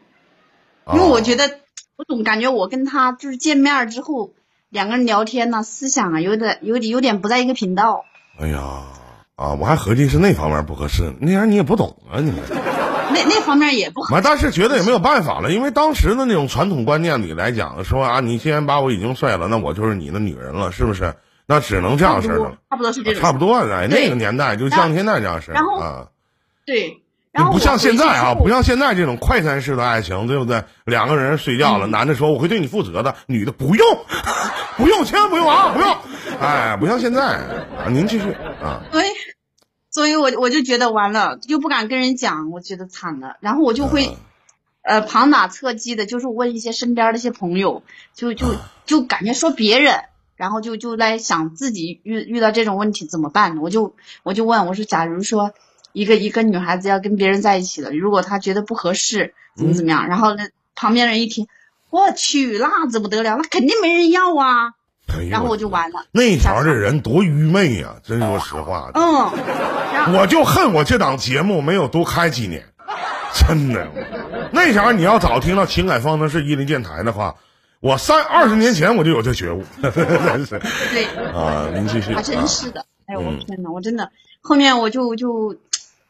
啊因为我觉得我总感觉我跟他就是见面之后，两个人聊天呢，思想啊有点有点有点不在一个频道。哎呀，啊，我还合计是那方面不合适，那样你也不懂啊，你们。那那方面也不好。完，但是觉得也没有办法了，因为当时的那种传统观念里来讲，说啊，你既然把我已经睡了，那我就是你的女人了，是不是？那只能这样式儿的了，差不多是这种。差不多哎，对那个年代就像现在这样式儿然后啊，对。然后不像现在啊，不像现在这种快餐式的爱情，对不对？两个人睡觉了，嗯男的说我会对你负责的，女的不用，不用，千万不用啊，不用，哎，不像现在啊，您继续啊，所以，所以我我就觉得完了，又不敢跟人讲，我觉得惨了。然后我就会，呃，旁打侧击的，就是问一些身边的一些朋友，就就就感觉说别人，然后就就在想自己遇遇到这种问题怎么办。我就我就问我说，假如说一个一个女孩子要跟别人在一起了，如果她觉得不合适，怎么怎么样，然后呢，旁边人一听，我去，那怎么得了？那肯定没人要啊。哎然后我就完了。那条的人多愚昧呀、真说实话。嗯，我就恨我这档节目没有多开几年，真的。那前儿你要早听到情感方程式伊林电台的话，我三二十年前我就有这觉悟，真是对。啊。您继续还啊，真是的，哎呦我嗯天呐，我真的后面我就就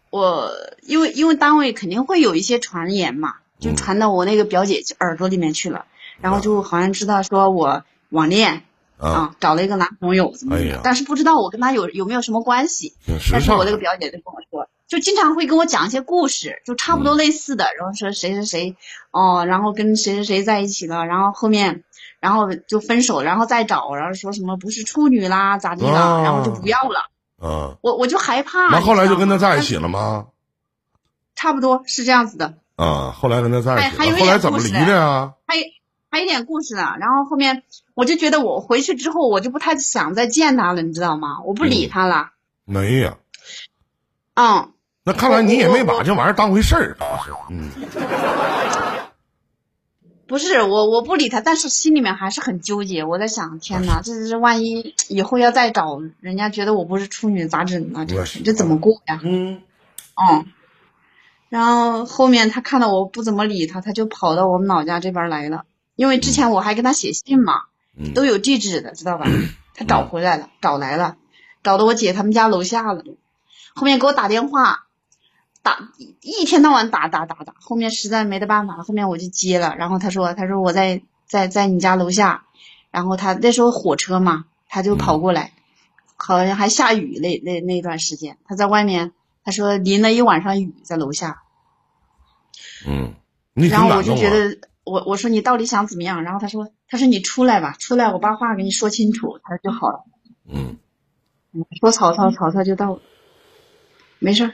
我因为因为单位肯定会有一些传言嘛，就嗯传到我那个表姐耳朵里面去了，然后就好像知道说我网恋啊，啊，找了一个男朋友怎么怎么哎呀样，但是不知道我跟他有有没有什么关系。但是我那个表姐就跟我说，就经常会跟我讲一些故事，就差不多类似的，然后说谁谁谁，哦，然后跟谁谁谁在一起了，然后后面，然后就分手，然后再找，然后说什么不是处女啦，咋地的，哦然后就不要了。啊。我我就害怕。那后来就跟他在一起了吗？差不多是这样子的，啊，后来跟他在一起了，后来怎么离的呀？还有还有一点故事呢。然后后面我就觉得我回去之后，我就不太想再见他了，你知道吗？我不理嗯他了。没呀。嗯，那看来你也没把这玩意儿当回事儿，嗯，不是我我不理他，但是心里面还是很纠结。我在想，天哪，这这万一以后要再找人家觉得我不是处女咋整啊？这这怎么过呀？嗯，嗯。然后后面他看到我不怎么理他，他就跑到我们老家这边来了。因为之前我还跟他写信嘛，嗯都有地址的，知道吧？他找回来了，找来了，找到我姐他们家楼下了。后面给我打电话，打一天到晚打打打打。后面实在没得办法了，后面我就接了。然后他说，他说我在在在你家楼下，然后他那时候火车嘛，他就跑过来，好像还下雨那那那段时间，他在外面，他说淋了一晚上雨在楼下。嗯，然后我。就觉得，我我说你到底想怎么样？然后他说他说你出来吧，出来我把话给你说清楚，他说就好了。嗯，说曹操，曹操就到了，没事儿。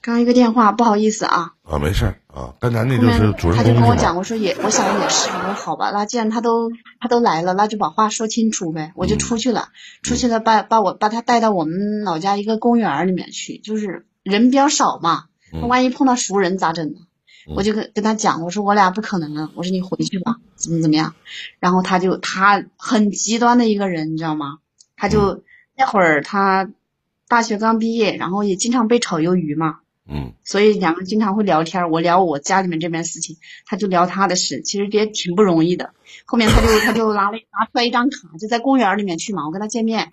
刚一个电话，不好意思啊。啊，没事儿啊，刚才那就是主人他就跟我讲，我说也，我想也是，我说好吧，那既然他都他都来了，那就把话说清楚呗。我就出去了，出去了把把我把他带到我们老家一个公园里面去，就是人比较少嘛，万一碰到熟人咋整呢？嗯我就跟跟他讲，我说我俩不可能了，我说你回去吧，怎么怎么样？然后他就他很极端的一个人，你知道吗？他就、那会儿他大学刚毕业，然后也经常被炒鱿鱼嘛，嗯所以两个人经常会聊天，我聊我家里面这边事情，他就聊他的事，其实也挺不容易的。后面他就他就拿了拿出来一张卡，就在公园里面去嘛，我跟他见面。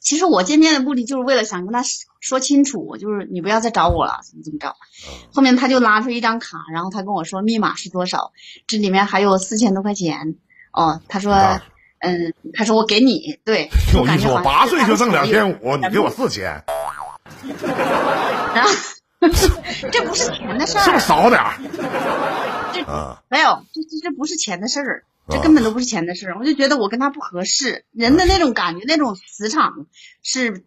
其实我见面的目的就是为了想跟他说清楚，就是你不要再找我了，怎么怎么着。后面他就拿出一张卡，然后他跟我说密码是多少，这里面还有四千多块钱。哦，他说，嗯，他说我给你，对，我感觉好像八岁就挣两千五，五，你给我四千，然后这不是钱的事儿是不是，少点儿这啊？没有，这这这不是钱的事儿，这啊根本都不是钱的事儿。我就觉得我跟他不合适，人的那种感觉，那种磁场是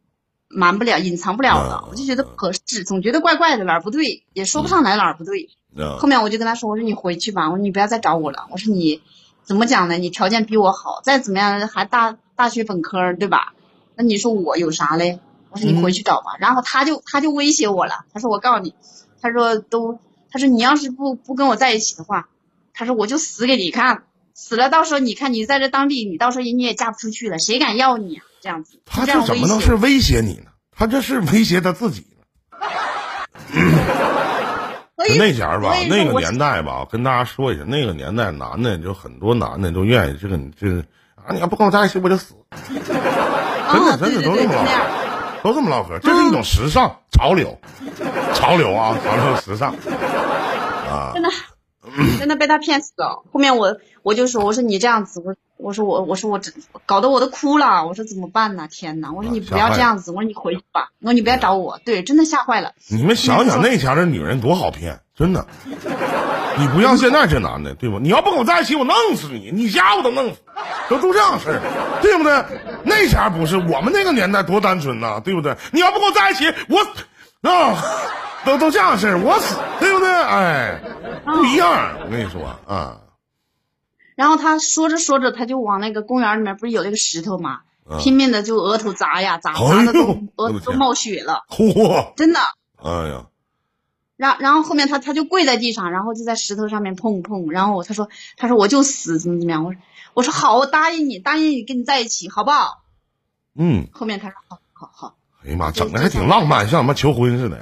瞒不了、隐藏不了啊的。我就觉得不合适，总觉得怪怪的，哪儿不对，也说不上来哪儿不对。啊后面我就跟他说：“我说你回去吧，我说你不要再找我了。我说你怎么讲呢？你条件比我好，再怎么样还大大学本科对吧？那你说我有啥嘞？我说你回去找吧。然后他就他就威胁我了，他说我告诉你，他说都他说你要是不不跟我在一起的话，他说我就死给你看，死了到时候你看你在这当地，你到时候你也嫁不出去了，谁敢要你啊？这样子，他这怎么能是威胁你呢？他这是威胁他自己呢。那前儿吧那个年代吧，跟大家说一下，那个年代男的就很多男的都愿意这个你这个啊，你要不跟我在一起我就死，真的真的都这么唠。嗑，都这么唠嗑，这是一种时尚潮流，潮流啊，潮流时尚啊，真的，真的被他骗死了。后面我我就说，我说你这样子，我我说我我说我这搞得我都哭了，我说怎么办呢？天呐，我说你不要这样子，我说你回去吧，我说你不要找我，对，真的吓坏了。你们想想那前儿的女人多好骗，真的。你不像现在这男的，对不？你要不跟我在一起，我弄死你，你家我都弄死，都都这样式儿，对不对？那前儿不是我们那个年代多单纯呐，对不对？你要不跟我在一起，我啊，都都这样式儿，我死，对不对？哎，不一样，我跟你说啊，然后他说着说着，他就往那个公园里面不是有那个石头吗，啊拼命的就额头砸呀砸，砸的都额头都冒血了，嚯，真的。哎呀，然然后后面他他就跪在地上，然后就在石头上面碰碰，然后他说他说我就死怎么怎么样，我说我说好，我答应你，答应你跟你在一起，好不好？嗯，后面他说好好好。哎呀妈，整的还挺浪漫，像他妈求婚似的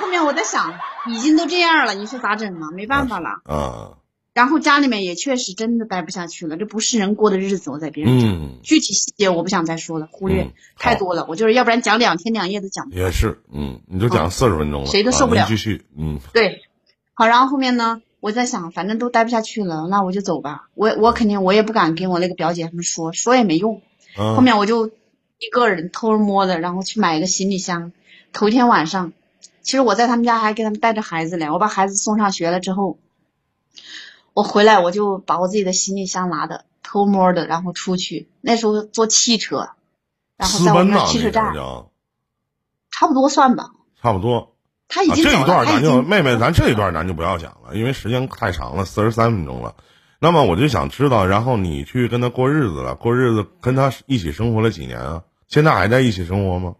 后面我在想，已经都这样了，你说咋整啊？没办法了。啊，然后家里面也确实真的待不下去了，这不是人过的日子。我在别人家，嗯，具体细节我不想再说了，忽略、嗯太多了。我就是要不然讲两天两夜都讲不也是，嗯，你就讲四十分钟了，谁都受不了啊继续，嗯对。好，然后后面呢，我在想，反正都待不下去了，那我就走吧。我我肯定我也不敢跟我那个表姐他们说，说也没用。啊，后面我就一个人偷摸的，然后去买一个行李箱。头一天晚上，其实我在他们家还给他们带着孩子呢。我把孩子送上学了之后，我回来我就把我自己的行李箱拿的偷摸的，然后出去。那时候坐汽车，然后在我们那私奔呐，那汽车站，差不多算吧。差不多。啊，他已经这一段咱就妹妹，咱这一段咱就不要讲了，因为时间太长了，四十三分钟了。那么我就想知道，然后你去跟他过日子了，过日子跟他一起生活了几年啊？现在还在一起生活吗？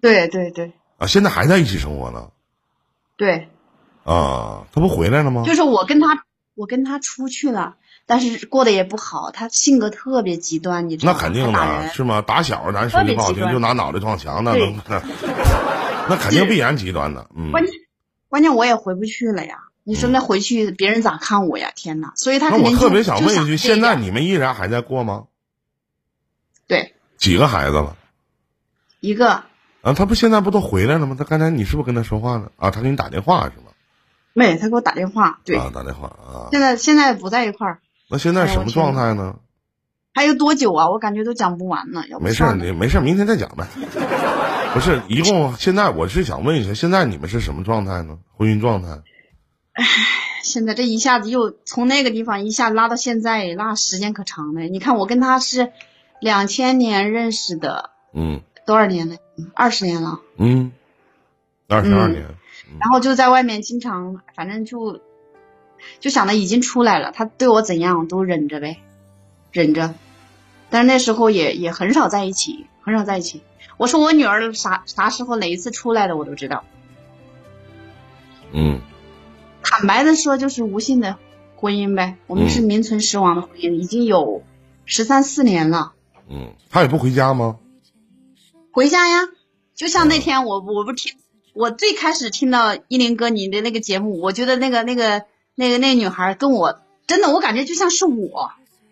对对对啊，现在还在一起生活呢？对，啊，他不回来了吗？就是我跟他我跟他出去了，但是过得也不好，他性格特别极端，你知道吗？那肯定的，是吗？打小咱说句不好听，就拿脑袋撞墙，那对能那 那肯定必然极端的，嗯。关键关键我也回不去了呀。你说那回去别人咋看我呀？天呐！所以他那我特别想问一句，现在你们依然还在过吗？对几个孩子了？一个啊，他不现在不都回来了吗？他刚才你是不是跟他说话呢？啊，他给你打电话是吗？没，他给我打电话，对，啊，打电话啊。现在现在不在一块儿，那现在什么状态呢？还有多久啊？我感觉都讲不完呢。要不没事你没事儿，明天再讲呗。不是，一共现在我是想问一下，现在你们是什么状态呢？婚姻状态？唉现在这一下子又从那个地方一下拉到现在，那时间可长了。你看我跟他是两千年认识的，嗯多少年了？二十年了。嗯，二十二年，然后就在外面经常，反正就就想着已经出来了，他对我怎样都忍着呗，忍着。但是那时候也也很少在一起，很少在一起。我说我女儿啥啥时候哪一次出来的我都知道。嗯坦白的说，就是无性的婚姻呗。我们是嗯名存实亡的婚姻，已经有十三四年了。嗯，他也不回家吗？回家呀，就像那天我我不听，我最开始听到依林哥你的那个节目，我觉得那个那个那个那个女孩跟我真的，我感觉就像是我，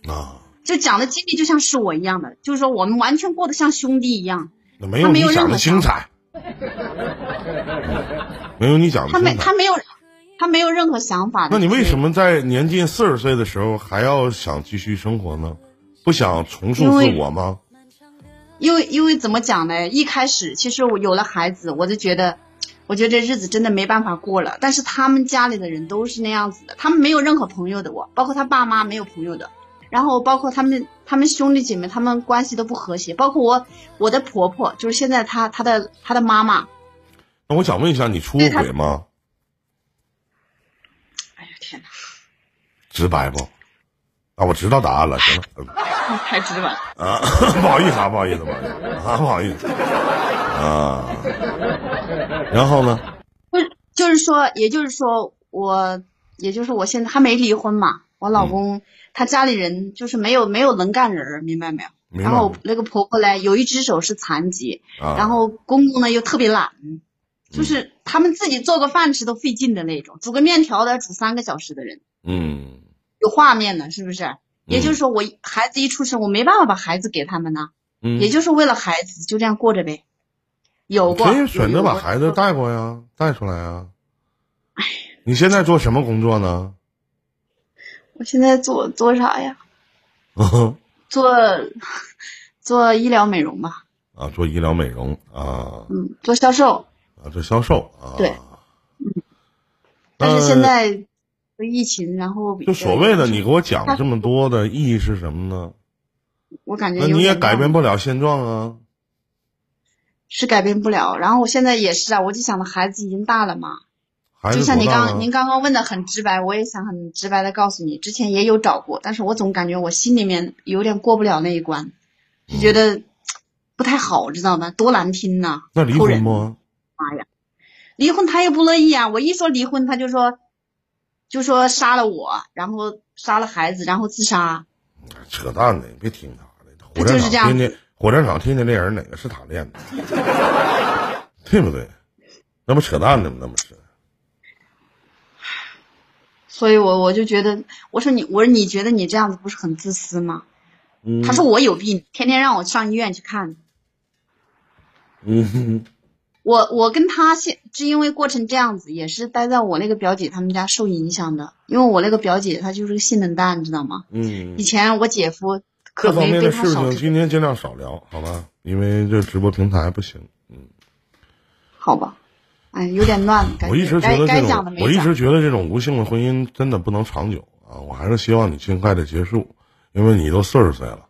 啊，就讲的经历就像是我一样的，就是说我们完全过得像兄弟一样。那没有你讲的精彩，没有你讲的 他没精彩。他没有他没有任何想法。那你为什么在年近四十岁的时候还要想继续生活呢？不想重塑自我吗？因为因为怎么讲呢？一开始其实我有了孩子，我就觉得，我觉得这日子真的没办法过了。但是他们家里的人都是那样子的，他们没有任何朋友的我，包括他爸妈没有朋友的，然后包括他们他们兄弟姐妹，他们关系都不和谐，包括我我的婆婆，就是现在她她的她的妈妈。那我想问一下，你出过轨吗？哎呀天哪，直白不？啊，我知道答案了，行了。嗯太直白了。啊，不好意思啊，不好意思，不好意思啊，不好意思啊。然后呢？不是就是说，也就是说，我也就是我现在还没离婚嘛，我老公、他家里人就是没有没有能干人，明白没有？明白然后那个婆婆呢，有一只手是残疾，啊，然后公公呢又特别懒，就是他们自己做个饭吃都费劲的那种，煮个面条都要煮三个小时的人，嗯，有画面的，是不是？也就是说，我孩子一出生，我没办法把孩子给他们呢，嗯，也就是为了孩子，就这样过着呗。有过，可以选择把孩子带过呀，带出来呀。你现在做什么工作呢？我现在做做啥呀？啊，做做医疗美容吧，啊做医疗美容啊嗯，做销售。啊，做销售啊。对但是现在疫情，然后就所谓的你给我讲这么多的意义是什么呢？我感觉那你也改变不了现状啊。是改变不了。然后我现在也是啊，我就想着孩子已经大了嘛，就像你刚您刚刚问的很直白，我也想很直白的告诉你，之前也有找过，但是我总感觉我心里面有点过不了那一关，就觉得不太好，知道吗？多难听呐、那离婚不？妈呀，离婚他也不乐意啊！我一说离婚，他就说，就说杀了我，然后杀了孩子，然后自杀。扯淡的，你别听他的。他火就是这样车场天天火葬场天天练人，哪个是他练的？对不对？那不扯淡的吗？那不是？所以我我就觉得，我说你，我说你觉得你这样子不是很自私吗？嗯他说我有病，天天让我上医院去看。嗯哼我我跟他现是因为过成这样子，也是待在我那个表姐他们家受影响的，因为我那个表姐她就是个性冷淡，你知道吗？嗯以，前我姐夫可这方没面的事跟他少情今天尽量少聊，好吧？因为这直播平台不行。嗯好吧？哎，有点乱，我一直觉该该得这种，讲的没讲。我一直觉得这种无性的婚姻真的不能长久啊！我还是希望你尽快的结束，因为你都四十岁了，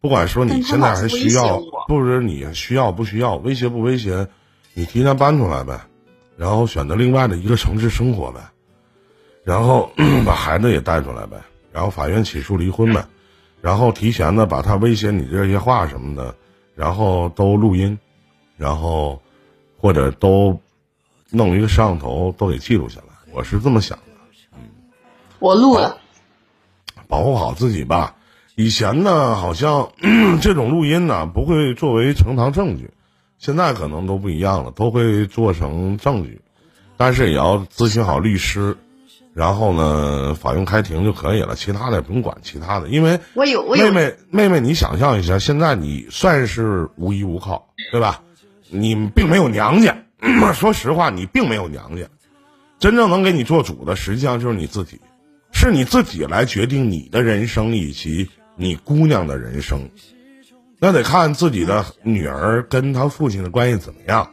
不管说你现在还需要我，不是你需要不需要，威胁不威胁，你提前搬出来呗，然后选择另外的一个城市生活呗，然后 把孩子也带出来呗，然后法院起诉离婚呗，然后提前的把他威胁你这些话什么的，然后都录音，然后或者都弄一个摄像头都给记录下来，我是这么想的。我录了，保护好自己吧。以前呢，好像 这种录音呢不会作为呈堂证据，现在可能都不一样了，都会做成证据，但是也要咨询好律师，然后呢，法院开庭就可以了，其他的也不用管其他的，因为妹妹妹妹，你想象一下，现在你算是无依无靠，对吧？你并没有娘家，说实话，你并没有娘家，真正能给你做主的，实际上就是你自己，是你自己来决定你的人生以及你姑娘的人生。那得看自己的女儿跟他父亲的关系怎么样，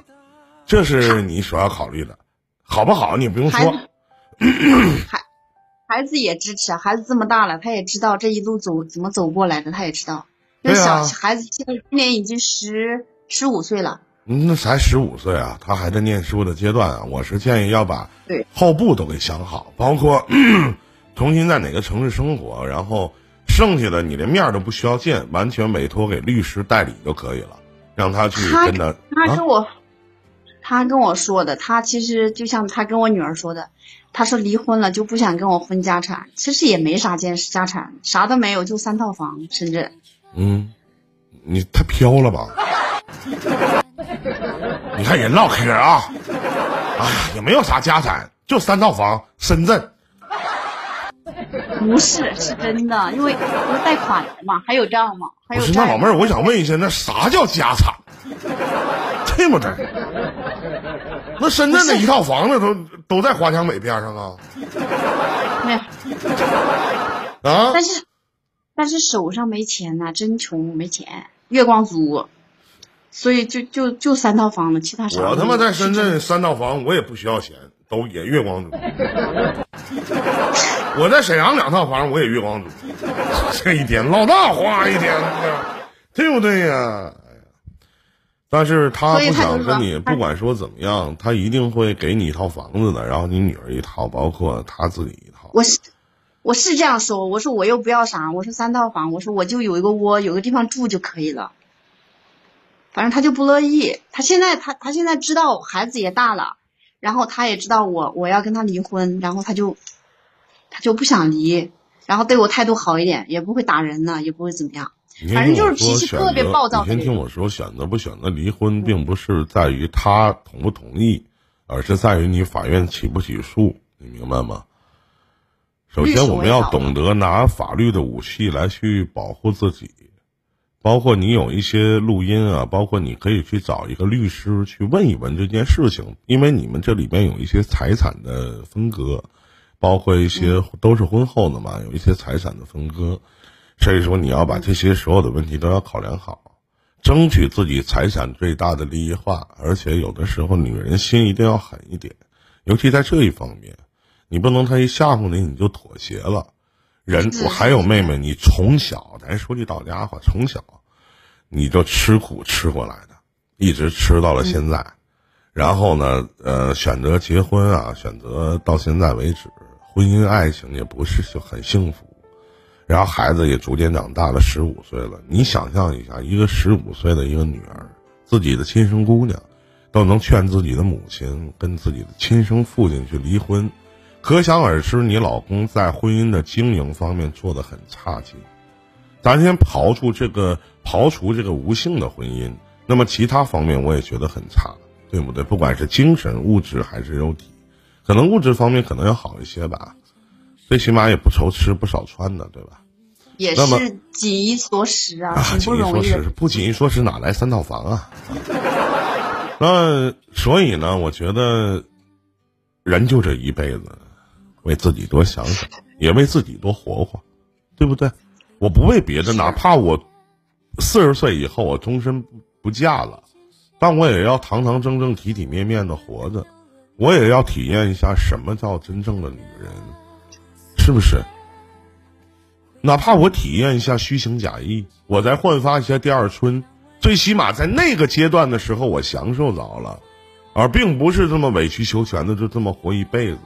这是你所要考虑的，好不好？你不用说孩，孩孩子也支持啊，孩子这么大了，他也知道这一路走怎么走过来的，他也知道。因为对啊小孩子现在今年已经十十五岁了，嗯那才十五岁啊，他还在念书的阶段啊。我是建议要把对后部都给想好，包括 重新在哪个城市生活，然后剩下的你连面儿都不需要见，完全委托给律师代理就可以了，让他去跟他啊他跟我，他跟我说的，他其实就像他跟我女儿说的，他说离婚了就不想跟我分家产，其实也没啥家家产，啥都没有，就三套房，深圳。嗯，你太飘了吧？你看人唠嗑啊，哎呀，也没有啥家产，就三套房，深圳。不是，是真的，因为不是贷款的嘛，还有账嘛，还有不是那老妹儿，我想问一下，那啥叫家产？对不对？那深圳的一套房子都都在华强北边上啊没有，啊！但是但是手上没钱呐、真穷，没钱，月光族，所以就就就三套房子，其他啥我他妈在深圳三套房，我也不需要钱，都也月光族。我在沈阳两套房，我也月光族。这一天老大花一天呢，对不对呀？哎呀，但是他不想跟你，不管说怎么样，他一定会给你一套房子的，然后你女儿一套，包括他自己一套。我是我是这样说，我说我又不要啥，我说三套房，我说我就有一个窝，有个地方住就可以了。反正他就不乐意，他现在他他现在知道孩子也大了，然后他也知道我我要跟他离婚，然后他就他就不想离，然后对我态度好一点，也不会打人呢，也不会怎么样。反正就是脾气特别暴躁你先听我说，选择不选择离婚，并不是在于他同不同意，而是在于你法院起不起诉，你明白吗？首先，我们要懂得拿法律的武器来去保护自己，包括你有一些录音啊，包括你可以去找一个律师去问一问这件事情，因为你们这里面有一些财产的分割，包括一些嗯都是婚后的嘛，有一些财产的分割，所以说你要把这些所有的问题都要考量好，争取自己财产最大的利益化，而且有的时候女人心一定要狠一点，尤其在这一方面，你不能她一吓唬你你就妥协了。人，我还有妹妹，你从小，咱说句到家话，从小你就吃苦吃过来的，一直吃到了现在。然后呢，呃，选择结婚啊，选择到现在为止，婚姻爱情也不是就很幸福。然后孩子也逐渐长大了，十五岁了。你想象一下，一个十五岁的一个女儿，自己的亲生姑娘，都能劝自己的母亲跟自己的亲生父亲去离婚，可想而知，你老公在婚姻的经营方面做得很差劲。咱先刨出这个刨除这个无性的婚姻，那么其他方面我也觉得很差，对不对？不管是精神、物质还是肉体，可能物质方面可能要好一些吧，最起码也不愁吃不少穿的，对吧？也是紧衣缩食啊，啊，挺紧衣缩食，。不紧衣缩食哪来三套房啊？那所以呢，我觉得人就这一辈子，为自己多想想，也为自己多活活，对不对？我不为别的，哪怕我四十岁以后我终身不不嫁了，但我也要堂堂正正、体体面面的活着，我也要体验一下什么叫真正的女人，是不是？哪怕我体验一下虚情假意，我再焕发一下第二春，最起码在那个阶段的时候，我享受着了，而并不是这么委曲求全的就这么活一辈子。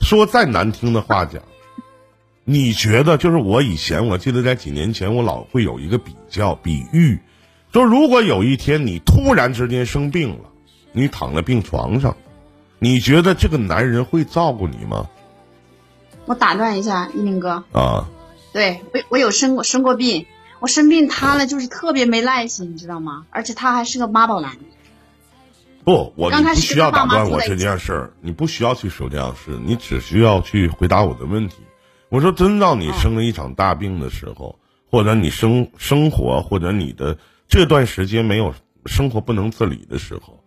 说再难听的话讲，你觉得就是我以前我记得在几年前，我老会有一个比较比喻，说如果有一天你突然之间生病了，你躺在病床上，你觉得这个男人会照顾你吗？我打断一下，一鸣哥，啊，对我我有生过生过病，我生病他呢就是特别没耐心，你知道吗？而且他还是个妈宝男。不，我刚开始你不需要打断我这件事儿，你不需要去说这样事，你只需要去回答我的问题。我说，真到你生了一场大病的时候，或者你生生活，或者你的这段时间没有生活不能自理的时候，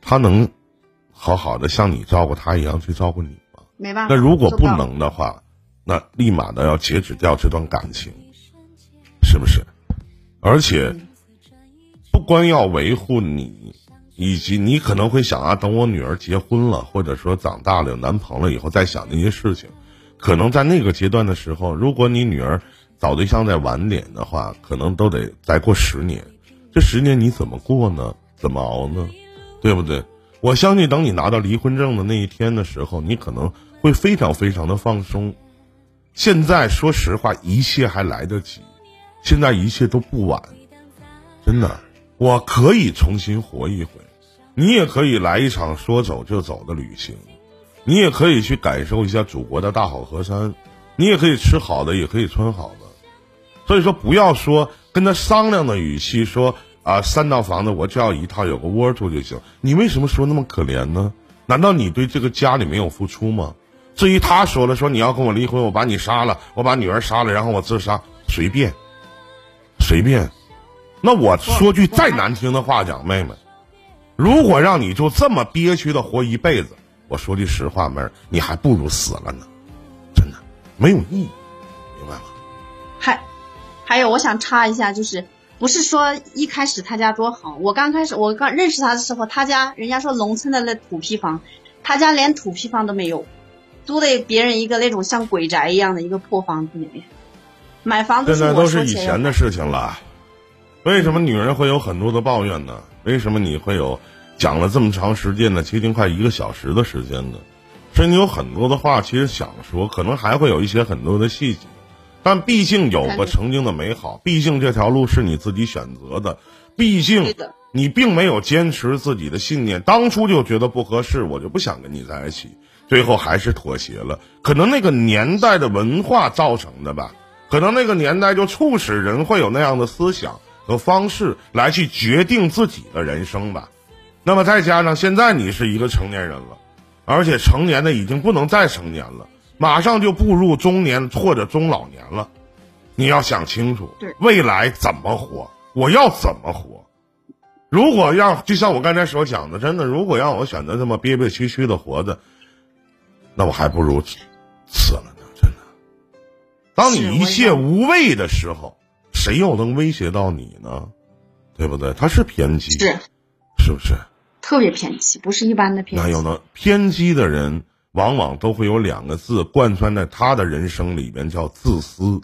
他能好好的像你照顾他一样去照顾你吗？没办法。那如果不能的话，那立马的要截止掉这段感情，是不是？而且，不光要维护你以及你可能会想啊，等我女儿结婚了，或者说长大了有男朋友了以后再想那些事情。可能在那个阶段的时候，如果你女儿找对象再晚点的话，可能都得再过十年。这十年你怎么过呢？怎么熬呢？对不对？我相信等你拿到离婚证的那一天的时候，你可能会非常非常的放松。现在说实话，一切还来得及，现在一切都不晚，真的，我可以重新活一回，你也可以来一场说走就走的旅行，你也可以去感受一下祖国的大好河山，你也可以吃好的，也可以穿好的，所以说不要说跟他商量的语气说啊，三套房子我就要一套，有个窝住就行，你为什么说那么可怜呢？难道你对这个家里没有付出吗？至于他说了，说你要跟我离婚，我把你杀了，我把女儿杀了，然后我自杀，随便，随便。那我说句再难听的话讲，妹妹，如果让你就这么憋屈的活一辈子，我说句实话，妹儿，你还不如死了呢，真的没有意义，明白吗？还还有，我想插一下，就是不是说一开始他家多好，我刚开始我刚认识他的时候，他家人家说农村的那土坯房，他家连土坯房都没有。租的别人一个那种像鬼宅一样的一个破房子里面，买房子现在都是以前的事情了。为什么女人会有很多的抱怨呢？为什么你会有讲了这么长时间呢？接近快一个小时的时间呢？所以你有很多的话其实想说，可能还会有一些很多的细节，但毕竟有过曾经的美好，毕竟这条路是你自己选择的，毕竟你并没有坚持自己的信念，当初就觉得不合适，我就不想跟你在一起。最后还是妥协了，可能那个年代的文化造成的吧，可能那个年代就促使人会有那样的思想和方式来去决定自己的人生吧。那么再加上现在你是一个成年人了，而且成年的已经不能再成年了，马上就步入中年或者中老年了，你要想清楚，未来怎么活，我要怎么活。如果要就像我刚才所讲的，真的，如果让我选择这么憋憋屈屈的活着。那我还不如死了呢，真的。当你一切无畏的时候，谁又能威胁到你呢？对不对？他是偏激，是是不是？特别偏激，不是一般的偏激。那有呢？偏激的人往往都会有两个字贯穿在他的人生里边，叫自私。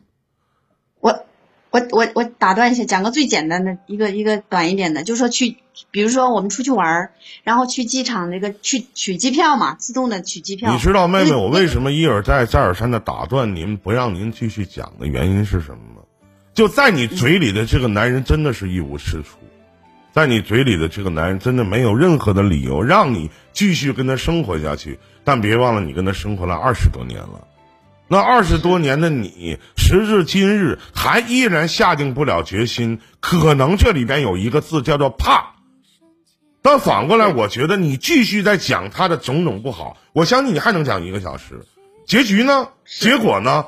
我。我我我打断一下，讲个最简单的一个一个短一点的，就是说去，比如说我们出去玩儿，然后去机场那个去取机票嘛，自动的取机票。你知道妹妹，我为什么一而再再而三的打断您，不让您继续讲的原因是什么吗？就在你嘴里的这个男人真的是一无是处，在你嘴里的这个男人真的没有任何的理由让你继续跟他生活下去，但别忘了你跟他生活了二十多年了。那二十多年的你，时至今日还依然下定不了决心，可能这里边有一个字叫做怕。但反过来，我觉得你继续在讲他的种种不好，我相信你还能讲一个小时。结局呢？结果呢？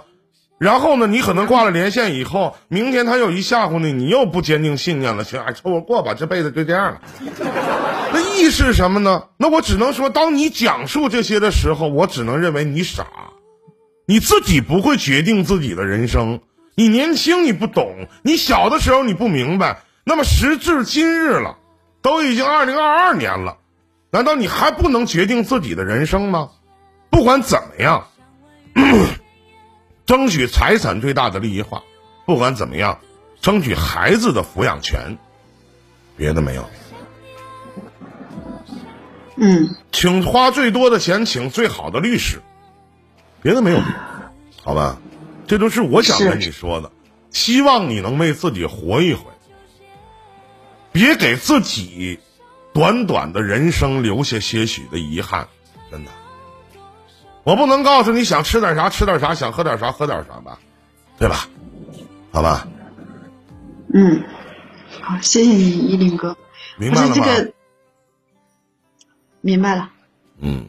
然后呢？你可能挂了连线以后，明天他又一吓唬你，你又不坚定信念了。行，哎，凑合过吧，这辈子就这样了。那意是什么呢？那我只能说，当你讲述这些的时候，我只能认为你傻。你自己不会决定自己的人生，你年轻你不懂，你小的时候你不明白。那么时至今日了，都已经二零二二年了，难道你还不能决定自己的人生吗？不管怎么样，争取财产最大的利益化，不管怎么样，争取孩子的抚养权，别的没有。嗯，请花最多的钱，请最好的律师。别的没有，好吧，这都是我想跟你说的，希望你能为自己活一回，别给自己短短的人生留下些许的遗憾，真的。我不能告诉你想吃点啥吃点啥，想喝点啥喝点啥吧，对吧？好吧。嗯，好，谢谢你，依林哥。明白了吗？明白了。嗯。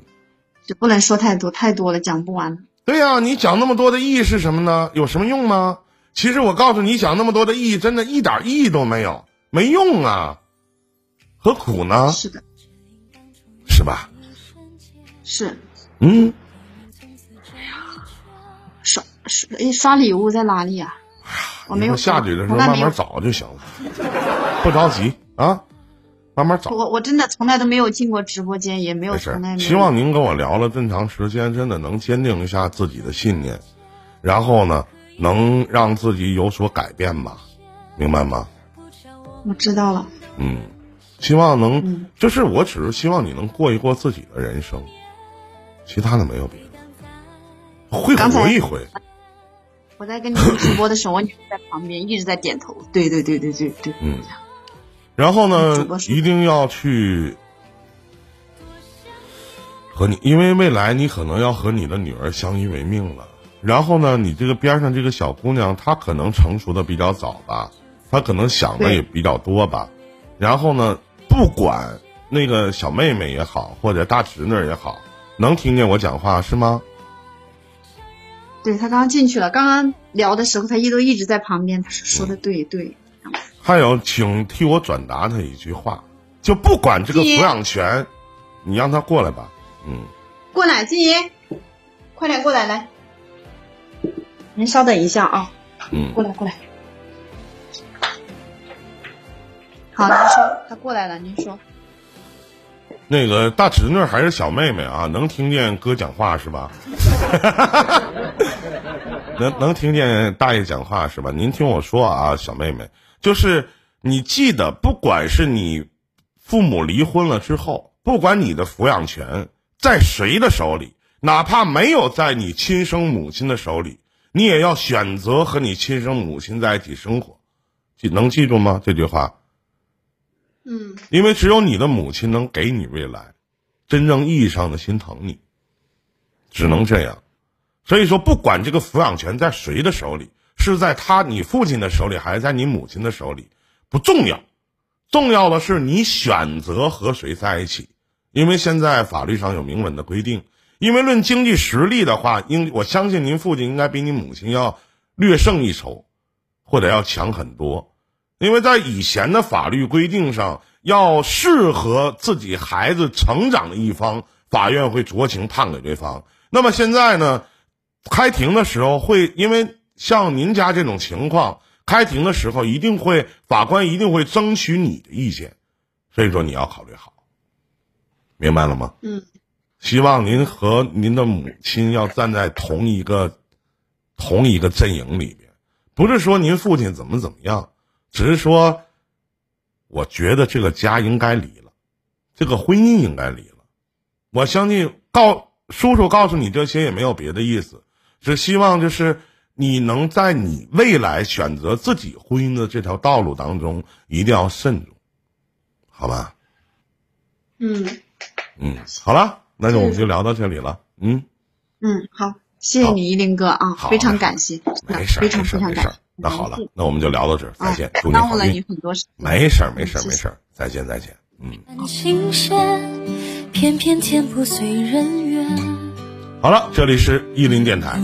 就不能说太多，太多了讲不完。对呀，你讲那么多的意义是什么呢？有什么用吗？其实我告诉你，讲那么多的意义，真的一点意义都没有，没用啊，何苦呢？是的，是吧？是。嗯。刷礼物在哪里啊？我没有下去的时候慢慢找就行了，不着急啊。慢慢找。我我真的从来都没有进过直播间，也没有。希望您跟我聊了这么长时间，真的能坚定一下自己的信念，然后呢，能让自己有所改变吧，明白吗？我知道了。嗯，希望能，嗯就是我只是希望你能过一过自己的人生，其他的没有别的，会活一回。我在跟你们直播的时候，我女儿在旁边一直在点头。对对对对对对。嗯然后呢一定要去和你，因为未来你可能要和你的女儿相依为命了。然后呢，你这个边上这个小姑娘，她可能成熟的比较早吧，她可能想的也比较多吧。然后呢，不管那个小妹妹也好，或者大侄女儿也好，能听见我讲话是吗？对他刚刚进去了，刚刚聊的时候，他一都一直在旁边。他说说的对对。还有，请替我转达他一句话，就不管这个抚养权，你让他过来吧。嗯。过来，静怡，快点过来，来。您稍等一下啊，嗯过来过来。好，您说，他过来了，您说。那个大侄女还是小妹妹啊？能听见哥讲话是吧？能能听见大爷讲话是吧？您听我说啊，小妹妹，就是你记得，不管是你父母离婚了之后，不管你的抚养权在谁的手里，哪怕没有在你亲生母亲的手里，你也要选择和你亲生母亲在一起生活。记能记住吗？这句话。嗯因为只有你的母亲能给你未来，真正意义上的心疼你，只能这样。所以说，不管这个抚养权在谁的手里，是在他你父亲的手里，还是在你母亲的手里，不重要，重要的是你选择和谁在一起。因为现在法律上有明文的规定，因为论经济实力的话，应我相信您父亲应该比你母亲要略胜一筹，或者要强很多。因为在以前的法律规定上，要适合自己孩子成长的一方，法院会酌情判给对方。那么现在呢，开庭的时候会，因为像您家这种情况，开庭的时候一定会法官一定会争取你的意见，所以说你要考虑好，明白了吗？嗯希望您和您的母亲要站在同一个同一个阵营里边，不是说您父亲怎么怎么样，只是说，我觉得这个家应该离了，这个婚姻应该离了。我相信告叔叔告诉你这些也没有别的意思，只希望就是你能在你未来选择自己婚姻的这条道路当中一定要慎重，好吧？嗯嗯，好了，那就我们就聊到这里了。嗯。嗯，好，谢谢你，依林哥啊，非常感谢，没事儿，非常非常感谢。。那好了，那我们就聊到这儿，再见，祝你好耽误了你运。很多时间。没事儿，没事儿，没事儿，再见，再见。嗯，偏偏天不随人愿。好了，这里是意林电台。